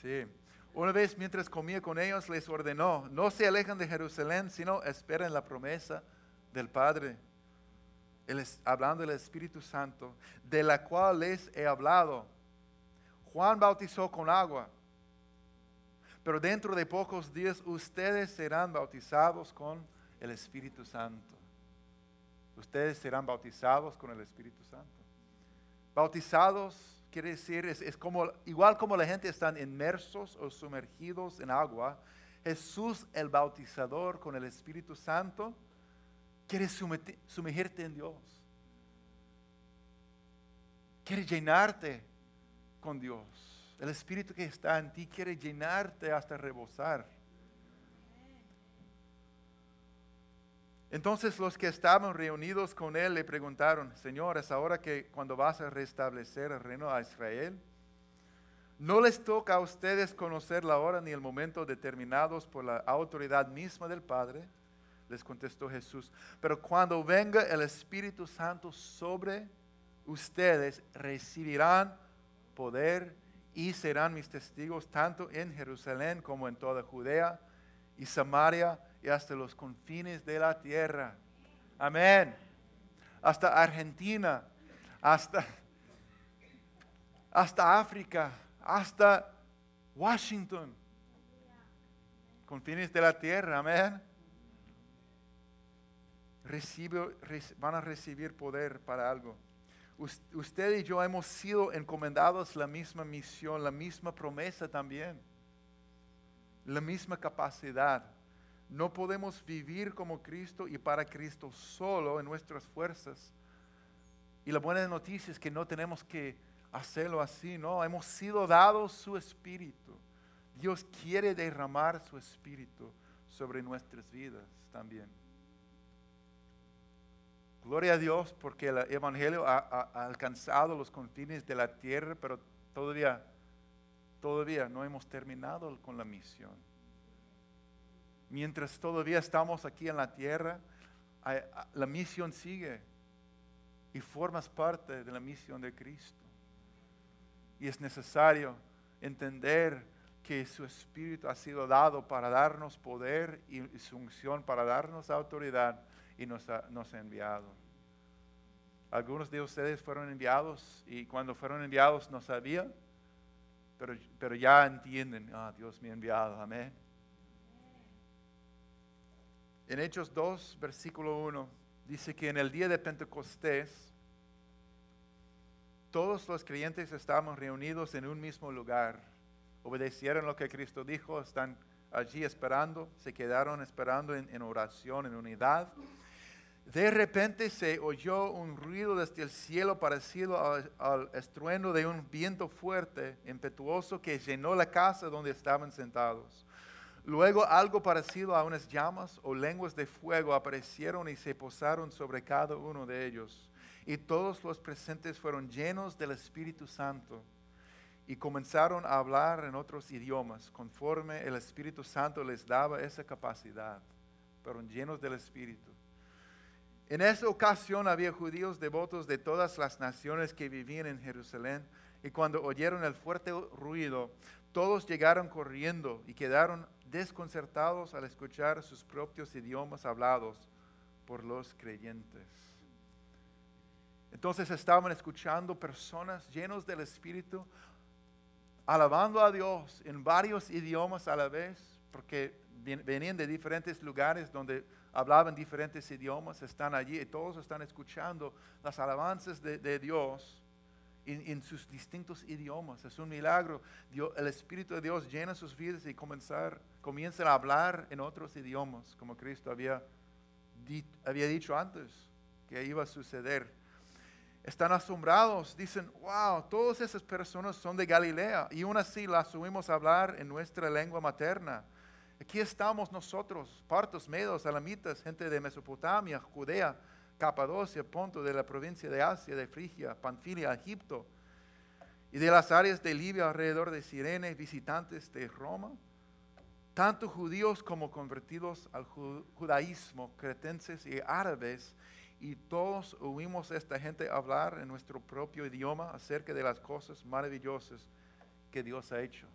Sí. Una vez mientras comía con ellos les ordenó, no se alejen de Jerusalén, sino esperen la promesa del Padre, hablando del Espíritu Santo, de la cual les he hablado. Juan bautizó con agua Pero dentro de pocos días ustedes serán bautizados con el Espíritu Santo. Ustedes serán bautizados con el Espíritu Santo. Bautizados quiere decir, es, como, igual como la gente están inmersos o sumergidos en agua, Jesús el bautizador con el Espíritu Santo quiere sumergirte en Dios. Quiere llenarte con Dios. El Espíritu que está en ti quiere llenarte hasta rebosar. Entonces los que estaban reunidos con él le preguntaron, Señor, es ahora que cuando vas a restablecer el reino a Israel, no les toca a ustedes conocer la hora ni el momento determinados por la autoridad misma del Padre. Les contestó Jesús, pero cuando venga el Espíritu Santo sobre ustedes, recibirán poder y serán mis testigos tanto en Jerusalén como en toda Judea y Samaria y hasta los confines de la tierra. Amén. Hasta Argentina, hasta, hasta África, hasta Washington. Confines de la tierra, amén. van a recibir poder para algo usted y yo hemos sido encomendados la misma misión, la misma promesa también, la misma capacidad. No podemos vivir como Cristo y para Cristo solo en nuestras fuerzas. Y la buena noticia es que no tenemos que hacerlo así, no, hemos sido dados su espíritu. Dios quiere derramar su espíritu sobre nuestras vidas también. Gloria a Dios porque el Evangelio ha, alcanzado los confines de la tierra, pero todavía, todavía no hemos terminado con la misión. Mientras todavía estamos aquí en la tierra, la misión sigue y formas parte de la misión de Cristo. Y es necesario entender que su Espíritu ha sido dado para darnos poder y su unción para darnos autoridad y nos ha, nos ha enviado. Algunos de ustedes fueron enviados y cuando fueron enviados no sabían, pero, pero ya entienden, ah, Dios me ha enviado, amén. En Hechos 2, versículo 1, dice que en el día de Pentecostés, todos los creyentes estaban reunidos en un mismo lugar, obedecieron lo que Cristo dijo, están allí esperando, se quedaron esperando en, en oración, en unidad. De repente se oyó un ruido desde el cielo parecido al, estruendo de un viento fuerte, impetuoso, que llenó la casa donde estaban sentados. Luego algo parecido a unas llamas o lenguas de fuego aparecieron y se posaron sobre cada uno de ellos. Y todos los presentes fueron llenos del Espíritu Santo y comenzaron a hablar en otros idiomas, conforme el Espíritu Santo les daba esa capacidad. Fueron llenos del Espíritu. En esa ocasión había judíos devotos de todas las naciones que vivían en Jerusalén y cuando oyeron el fuerte ruido, todos llegaron corriendo y quedaron desconcertados al escuchar sus propios idiomas hablados por los creyentes. Entonces estaban escuchando personas llenos del Espíritu, alabando a Dios en varios idiomas a la vez, porque venían de diferentes lugares donde hablaban diferentes idiomas, están allí y todos están escuchando las alabanzas de, Dios en, sus distintos idiomas. Es un milagro. el Espíritu de Dios llena sus vidas y comenzar, comienzan a hablar en otros idiomas, como Cristo había, había dicho antes que iba a suceder. Están asombrados, dicen, wow, todas esas personas son de Galilea y aún así las subimos a hablar en nuestra lengua materna. Aquí estamos nosotros, partos, medos, alamitas, gente de Mesopotamia, Judea, Capadocia, Ponto, de la provincia de Asia, de Frigia, Panfilia, Egipto, y de las áreas de Libia alrededor de Sirene, visitantes de Roma, tanto judíos como convertidos al judaísmo, cretenses y árabes, y todos oímos a esta gente hablar en nuestro propio idioma acerca de las cosas maravillosas que Dios ha hecho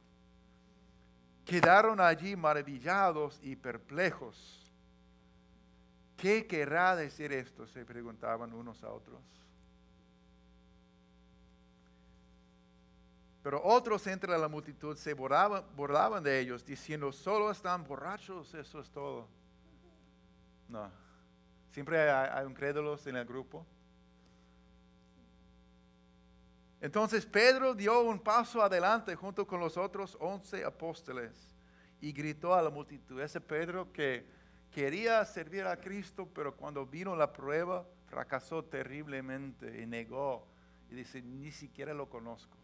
quedaron allí maravillados y perplejos. ¿Qué querrá decir esto? se preguntaban unos a otros. Pero otros entre la multitud se burlaban, de ellos, diciendo, solo están borrachos, eso es todo. No, siempre hay, hay incrédulos en el grupo. Entonces Pedro dio un paso adelante junto con los otros once apóstoles y gritó a la multitud. Ese Pedro que quería servir a Cristo, pero cuando vino la prueba fracasó terriblemente y negó. Y dice, ni siquiera lo conozco.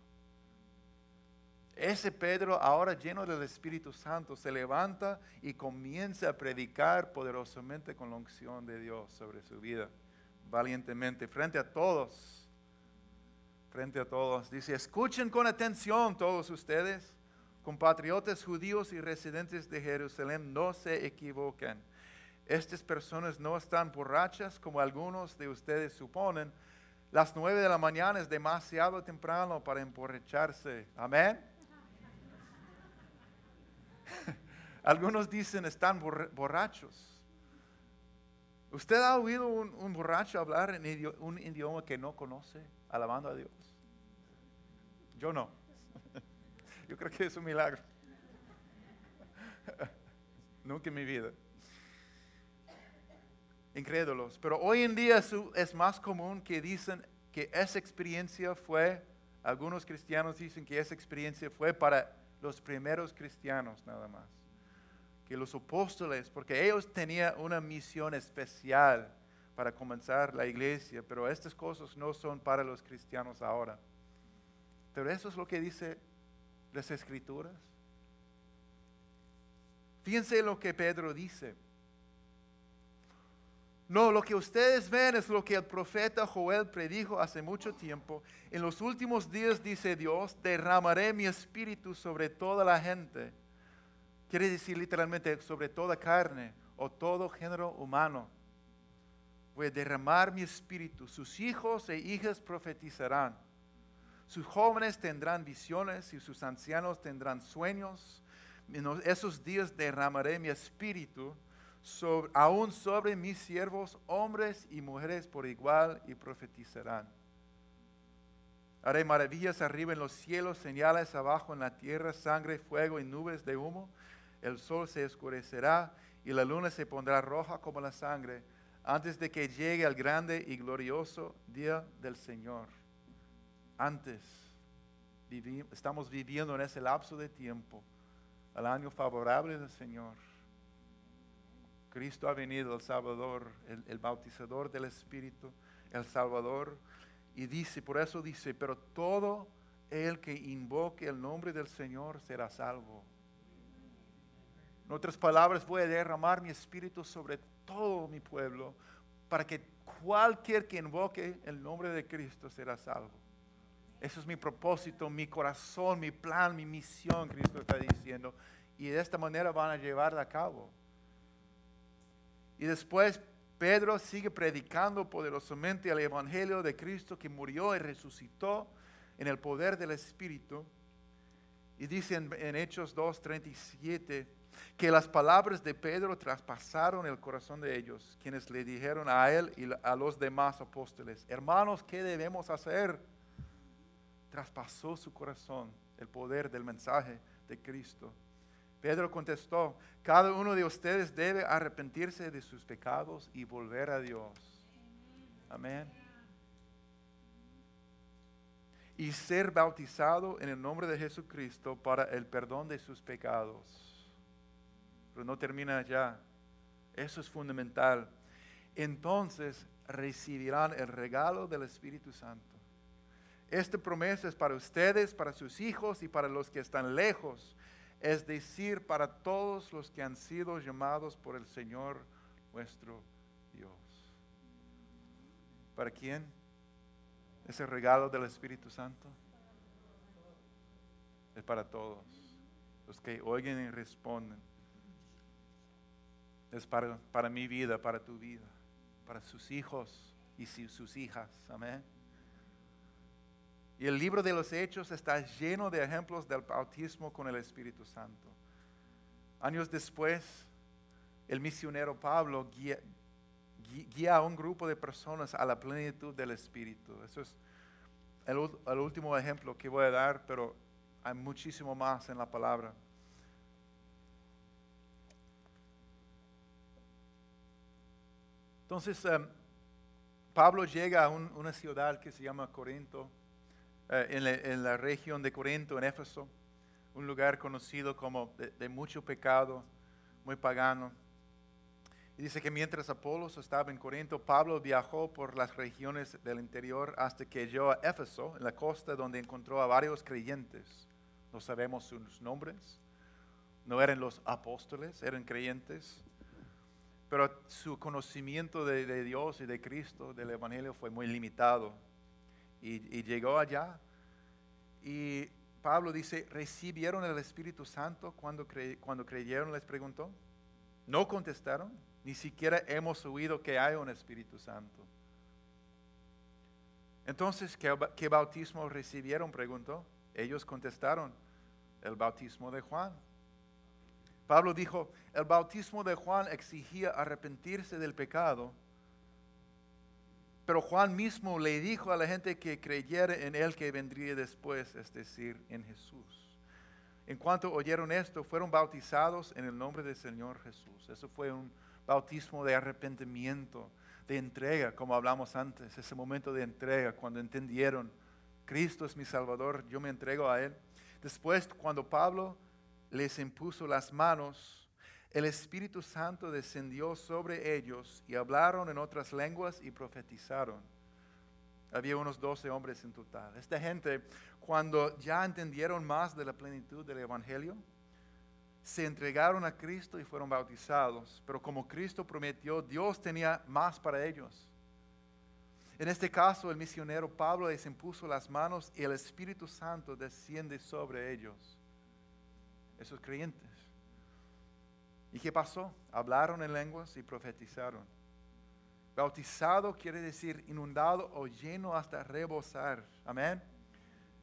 Ese Pedro, ahora lleno del Espíritu Santo, se levanta y comienza a predicar poderosamente con la unción de Dios sobre su vida, valientemente, frente a todos. Frente a todos. Dice, escuchen con atención todos ustedes, compatriotas judíos y residentes de Jerusalén, no se equivoquen. Estas personas no están borrachas como algunos de ustedes suponen. Las nueve de la mañana es demasiado temprano para emborracharse. Amén. Algunos dicen están borrachos. ¿Usted ha oído un, borracho hablar en un idioma que no conoce, alabando a Dios? Yo no. Yo creo que es un milagro. Nunca en mi vida. Incrédulos. Pero hoy en día es más común que dicen que esa experiencia fue, algunos cristianos dicen que esa experiencia fue para los primeros cristianos nada más. Que los apóstoles, porque ellos tenían una misión especial para comenzar la iglesia, pero estas cosas no son para los cristianos ahora. Pero eso es lo que dice las escrituras. Fíjense lo que Pedro dice. No, lo que ustedes ven es lo que el profeta Joel predijo hace mucho tiempo. En los últimos días, dice Dios, derramaré mi espíritu sobre toda la gente. Quiere decir literalmente sobre toda carne o todo género humano. Voy a derramar mi espíritu. Sus hijos e hijas profetizarán. Sus jóvenes tendrán visiones y sus ancianos tendrán sueños. En esos días derramaré mi espíritu aún sobre mis siervos, hombres y mujeres por igual, y profetizarán. Haré maravillas arriba en los cielos, señales abajo en la tierra, sangre, fuego y nubes de humo. El sol se oscurecerá y la luna se pondrá roja como la sangre, antes de que llegue el grande y glorioso día del Señor. Antes, estamos viviendo en ese lapso de tiempo, el año favorable del Señor Cristo ha venido, el Salvador, el, bautizador del Espíritu, el Salvador. Y dice, por eso dice, pero todo el que invoque el nombre del Señor será salvo. En otras palabras, voy a derramar mi espíritu sobre todo mi pueblo para que cualquier que invoque el nombre de Cristo será salvo. Eso es mi propósito, mi corazón, mi plan, mi misión, Cristo está diciendo. Y de esta manera van a llevarla a cabo. Y después Pedro sigue predicando poderosamente el Evangelio de Cristo que murió y resucitó en el poder del Espíritu. Y dice en, Hechos 2.37 que las palabras de Pedro traspasaron el corazón de ellos, quienes le dijeron a él y a los demás apóstoles, hermanos, ¿qué debemos hacer? Traspasó su corazón el poder del mensaje de Cristo. Pedro contestó, cada uno de ustedes debe arrepentirse de sus pecados y volver a Dios. Amén. Y ser bautizado en el nombre de Jesucristo para el perdón de sus pecados. Pero no termina ya. Eso es fundamental. Entonces recibirán el regalo del Espíritu Santo. Esta promesa es para ustedes, para sus hijos y para los que están lejos es decir, para todos los que han sido llamados por el Señor nuestro Dios. ¿Para quién? Es el regalo del Espíritu Santo. Es para todos los que oyen y responden. Es para, para mi vida, para tu vida, para sus hijos y sus hijas. Amén. Y el libro de los Hechos está lleno de ejemplos del bautismo con el Espíritu Santo. Años después, el misionero Pablo guía, a un grupo de personas a la plenitud del Espíritu. Eso es el, último ejemplo que voy a dar, pero Hay muchísimo más en la palabra. Entonces, em, Pablo llega a una ciudad que se llama Corinto, eh, en, la, región de Corinto, en Éfeso, un lugar conocido como de, mucho pecado, muy pagano. Y dice que mientras Apolos estaba en Corinto, Pablo viajó por las regiones del interior hasta que llegó a Éfeso, en la costa, donde encontró a varios creyentes. No sabemos sus nombres, no eran los apóstoles, eran creyentes pero su conocimiento de, Dios y de Cristo, del Evangelio, fue muy limitado. Y, llegó allá y Pablo dice, ¿recibieron el Espíritu Santo cuando, cuando creyeron? Les preguntó. No contestaron, ni siquiera hemos oído que hay un Espíritu Santo. Entonces, ¿qué, ¿qué, bautismo recibieron? Preguntó. Ellos contestaron, el bautismo de Juan. Pablo dijo, el bautismo de Juan exigía arrepentirse del pecado, pero Juan mismo le dijo a la gente que creyera en él que vendría después, es decir, en Jesús. En cuanto oyeron esto, fueron bautizados en el nombre del Señor Jesús. Eso fue un bautismo de arrepentimiento, de entrega, como hablamos antes, ese momento de entrega, cuando entendieron, Cristo es mi Salvador, yo me entrego a Él. Después, cuando Pablo les impuso las manos, el Espíritu Santo descendió sobre ellos y hablaron en otras lenguas y profetizaron. Había unos doce hombres en total. Esta gente, cuando ya entendieron más de la plenitud del Evangelio, se entregaron a Cristo y fueron bautizados. Pero como Cristo prometió, Dios tenía más para ellos. En este caso, el misionero Pablo les impuso las manos y el Espíritu Santo desciende sobre ellos esos creyentes. ¿Y qué pasó? Hablaron en lenguas y profetizaron. Bautizado quiere decir inundado o lleno hasta rebosar. Amén.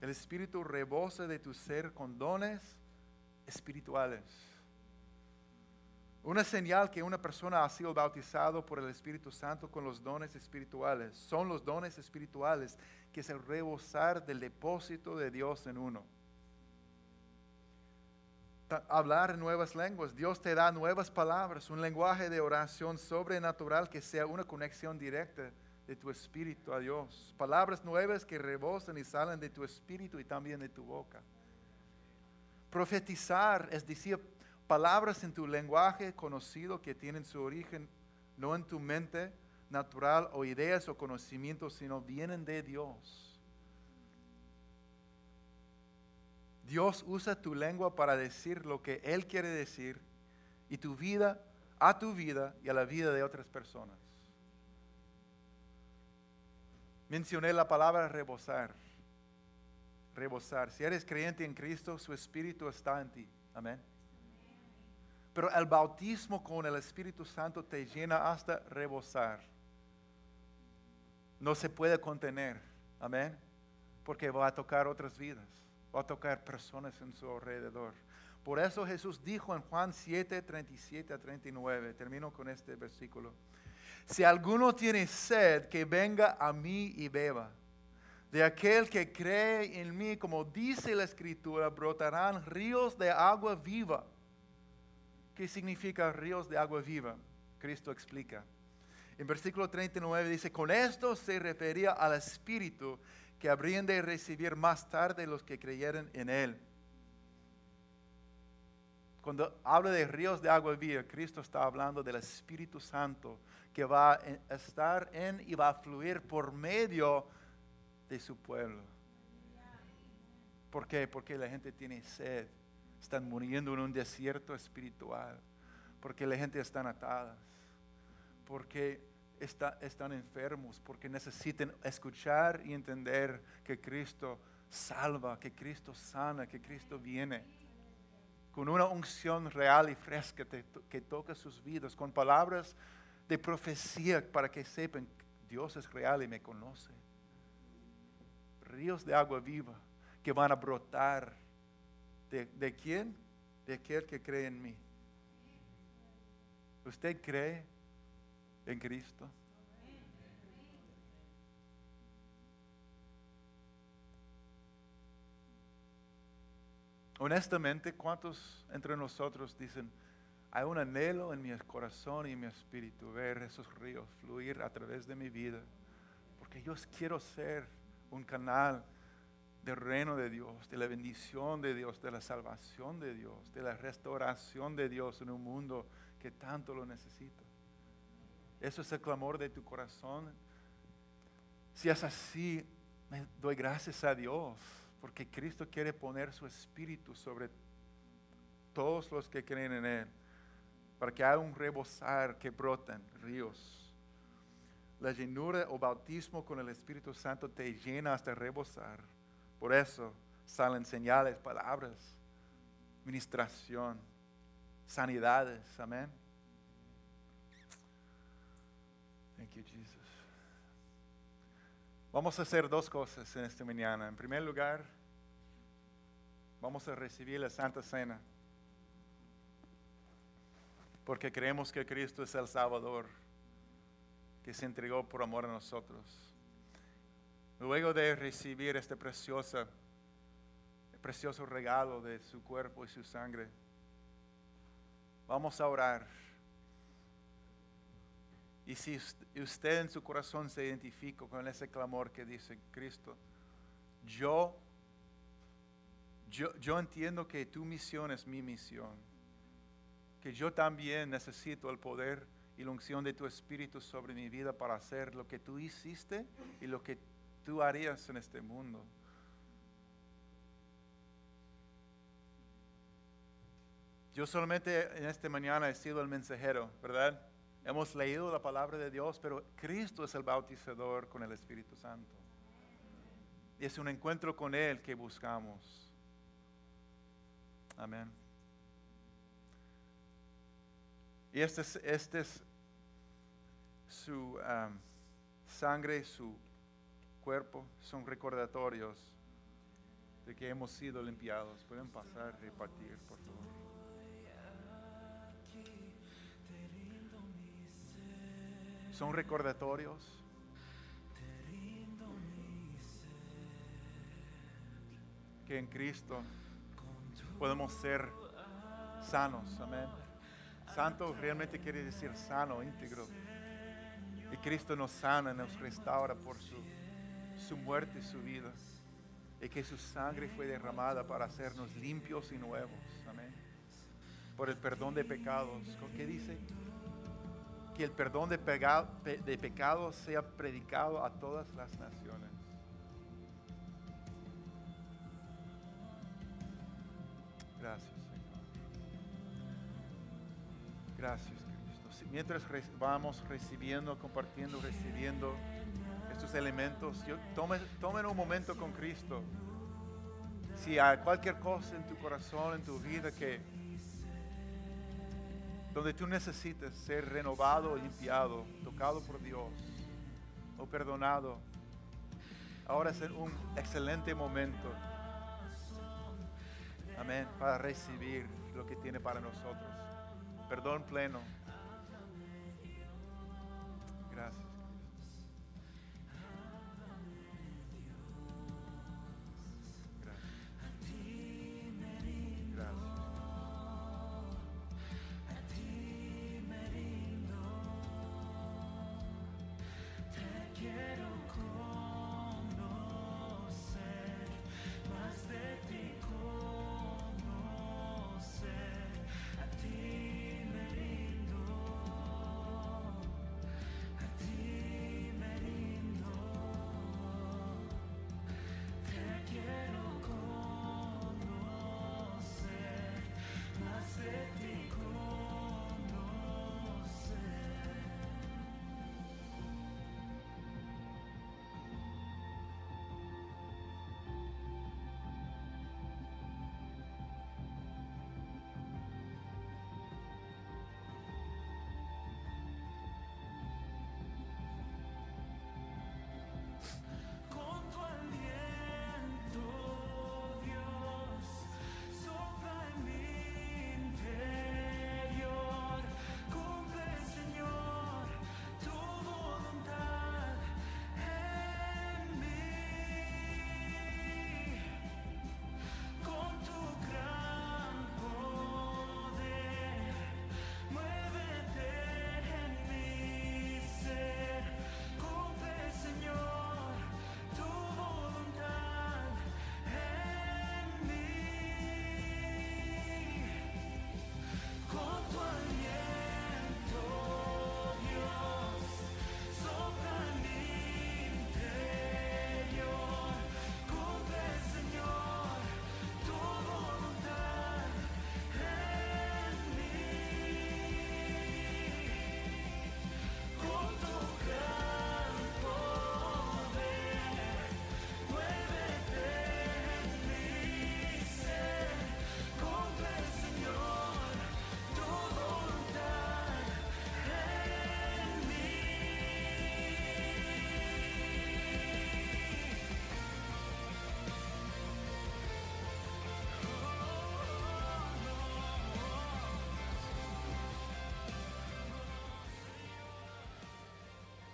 El Espíritu rebosa de tu ser con dones espirituales. Una señal que una persona ha sido bautizado por el Espíritu Santo con los dones espirituales. Son los dones espirituales que es el rebosar del depósito de Dios en uno hablar nuevas lenguas. Dios te da nuevas palabras, un lenguaje de oración sobrenatural que sea una conexión directa de tu espíritu a Dios. Palabras nuevas que rebosan y salen de tu espíritu y también de tu boca. Profetizar es decir palabras en tu lenguaje conocido que tienen su origen no en tu mente natural o ideas o conocimientos, sino vienen de Dios. Dios usa tu lengua para decir lo que Él quiere decir y tu vida a tu vida y a la vida de otras personas. Mencioné la palabra rebosar. Rebosar. Si eres creyente en Cristo, su Espíritu está en ti. Amén. Pero el bautismo con el Espíritu Santo te llena hasta rebosar. No se puede contener. Amén. Porque va a tocar otras vidas va a tocar personas en su alrededor. Por eso Jesús dijo en Juan 7, 37 a 39, termino con este versículo, si alguno tiene sed, que venga a mí y beba. De aquel que cree en mí, como dice la escritura, brotarán ríos de agua viva. ¿Qué significa ríos de agua viva? Cristo explica. En versículo 39 dice, con esto se refería al Espíritu que habrían de recibir más tarde los que creyeran en Él. Cuando habla de ríos de agua viva, Cristo está hablando del Espíritu Santo que va a estar en y va a fluir por medio de su pueblo. ¿Por qué? Porque la gente tiene sed. Están muriendo en un desierto espiritual. Porque la gente está atada. Porque están enfermos, porque necesitan escuchar y entender que Cristo salva, que Cristo sana, que Cristo viene. Con una unción real y fresca que toca sus vidas, con palabras de profecía para que sepan, Dios es real y me conoce. Ríos de agua viva que van a brotar. ¿De, de quién? De aquel que cree en mí. ¿Usted cree en Cristo. honestamente, ¿cuántos entre nosotros dicen, hay un anhelo en mi corazón y en mi espíritu ver esos ríos fluir a través de mi vida? Porque yo quiero ser un canal del reino de Dios, de la bendición de Dios, de la salvación de Dios, de la restauración de Dios en un mundo que tanto lo necesita. Eso es el clamor de tu corazón. Si es así, me doy gracias a Dios, porque Cristo quiere poner su espíritu sobre todos los que creen en Él, para que haya un rebosar que broten ríos. La llenura o bautismo con el Espíritu Santo te llena hasta rebosar. Por eso salen señales, palabras, ministración, sanidades. Amén. Thank you, Jesus. Vamos a hacer dos cosas en esta mañana. En primer lugar, vamos a recibir la Santa Cena. Porque creemos que Cristo es el Salvador que se entregó por amor a nosotros. Luego de recibir este precioso, precioso regalo de su cuerpo y su sangre, vamos a orar. Y si usted en su corazón se identifica con ese clamor que dice Cristo, yo, yo, yo entiendo que tu misión es mi misión, que yo también necesito el poder y la unción de tu Espíritu sobre mi vida para hacer lo que tú hiciste y lo que tú harías en este mundo. Yo solamente en esta mañana he sido el mensajero, ¿verdad? Hemos leído la palabra de Dios, pero Cristo es el bautizador con el Espíritu Santo. Y es un encuentro con Él que buscamos. Amén. Y este es, este es su sangre, su cuerpo, son recordatorios de que hemos sido limpiados. Pueden pasar, repartir, por favor. Son recordatorios. Que en Cristo podemos ser sanos. Amén. Santo realmente quiere decir sano, íntegro. Y Cristo nos sana, nos restaura por su, su muerte y su vida. Y que su sangre fue derramada para hacernos limpios y nuevos. Amén. Por el perdón de pecados. ¿Qué dice? Que el perdón de, pecados sea predicado a todas las naciones. Gracias, Señor. Gracias mientras vamos recibiendo, compartiendo, recibiendo estos elementos, tomen, tomen un momento con Cristo. Si hay cualquier cosa en tu corazón, en tu vida que donde tú necesites ser renovado, limpiado, tocado por Dios o perdonado, ahora es un excelente momento. Amén. Para recibir lo que tiene para nosotros. Perdón pleno. ti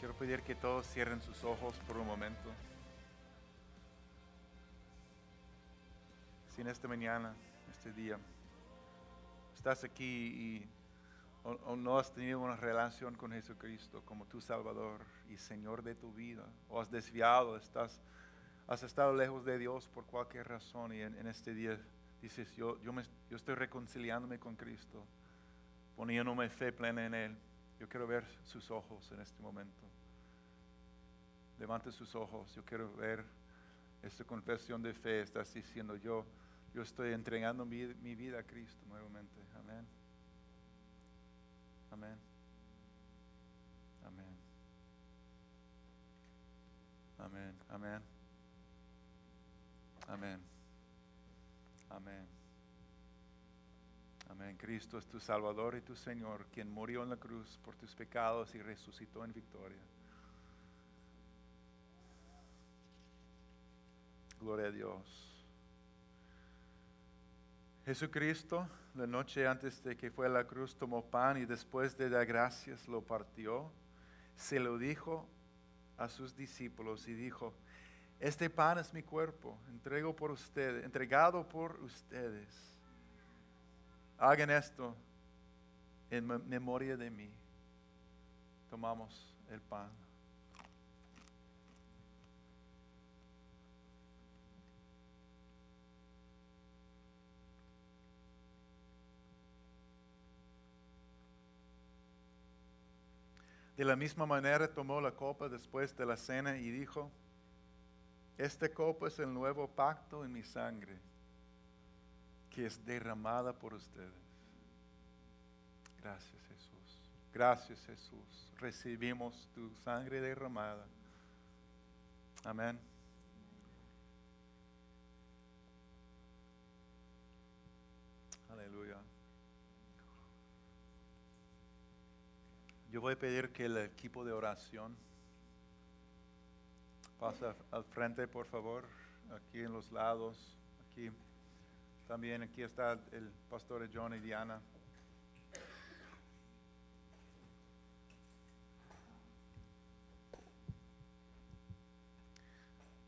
Quiero pedir que todos cierren sus ojos por un momento. Si en esta mañana, este día, estás aquí y no has tenido una relación con Jesucristo como tu Salvador y Señor de tu vida, o has desviado, estás, has estado lejos de Dios por cualquier razón y en, en este día dices, yo, yo, me, yo estoy reconciliándome con Cristo, poniéndome fe plena en Él. Yo quiero ver sus ojos en este momento. Levante sus ojos, yo quiero ver esta confesión de fe. Estás diciendo, yo, yo estoy entregando mi, mi vida a Cristo nuevamente. Amén. Amén. Amén. Amén. Amén. Amén. Amén. Amén. Cristo es tu Salvador y tu Señor, quien murió en la cruz por tus pecados y resucitó en victoria. Gloria a Dios. Jesucristo, la noche antes de que fue a la cruz, tomó pan y después de dar gracias lo partió. Se lo dijo a sus discípulos y dijo, este pan es mi cuerpo, entrego por ustedes, entregado por ustedes. Hagan esto en me- memoria de mí. Tomamos el pan. De la misma manera tomó la copa después de la cena y dijo, esta copa es el nuevo pacto en mi sangre, que es derramada por ustedes. Gracias Jesús. Gracias Jesús. Recibimos tu sangre derramada. Amén. Aleluya. Yo voy a pedir que el equipo de oración pase al frente, por favor, aquí en los lados, aquí. También aquí está el pastor John y Diana.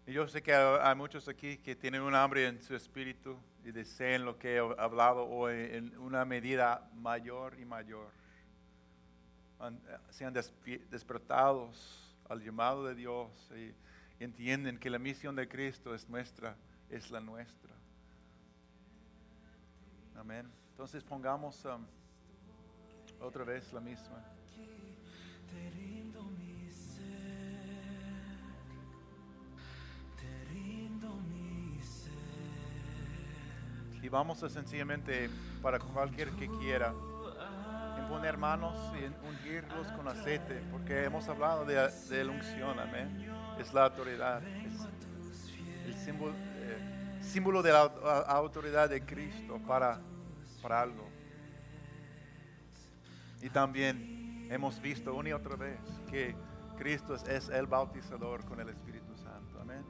Y yo sé que hay muchos aquí que tienen un hambre en su espíritu y desean lo que he hablado hoy en una medida mayor y mayor. Sean despertados al llamado de Dios y entienden que la misión de Cristo es nuestra, es la nuestra. Amén. Entonces pongamos um, otra vez la misma. Y vamos a sencillamente, para cualquier que quiera, imponer manos y ungirlos con aceite, porque hemos hablado de, de la unción, amén. Es la autoridad, es el símbolo, símbolo de la autoridad de Cristo para, para algo. Y también hemos visto una y otra vez que Cristo es, el bautizador con el Espíritu Santo, amén.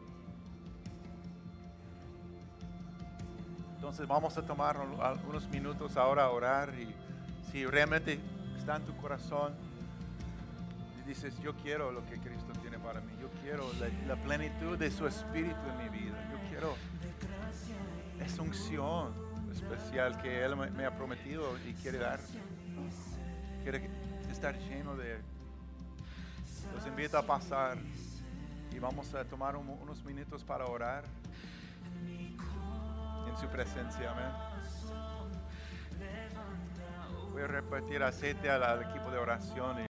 Entonces vamos a tomar un- algunos minutos ahora a orar y si realmente está en tu corazón y dices, yo quiero lo que Cristo tiene para mí, yo quiero la, la plenitud de su Espíritu en mi vida, yo quiero esa unción especial que Él me, ha prometido y quiere dar. Quiere estar lleno de Él. Los invito a pasar y vamos a tomar un- unos minutos para orar en su presencia. Voy a repartir aceite al, al equipo de oración y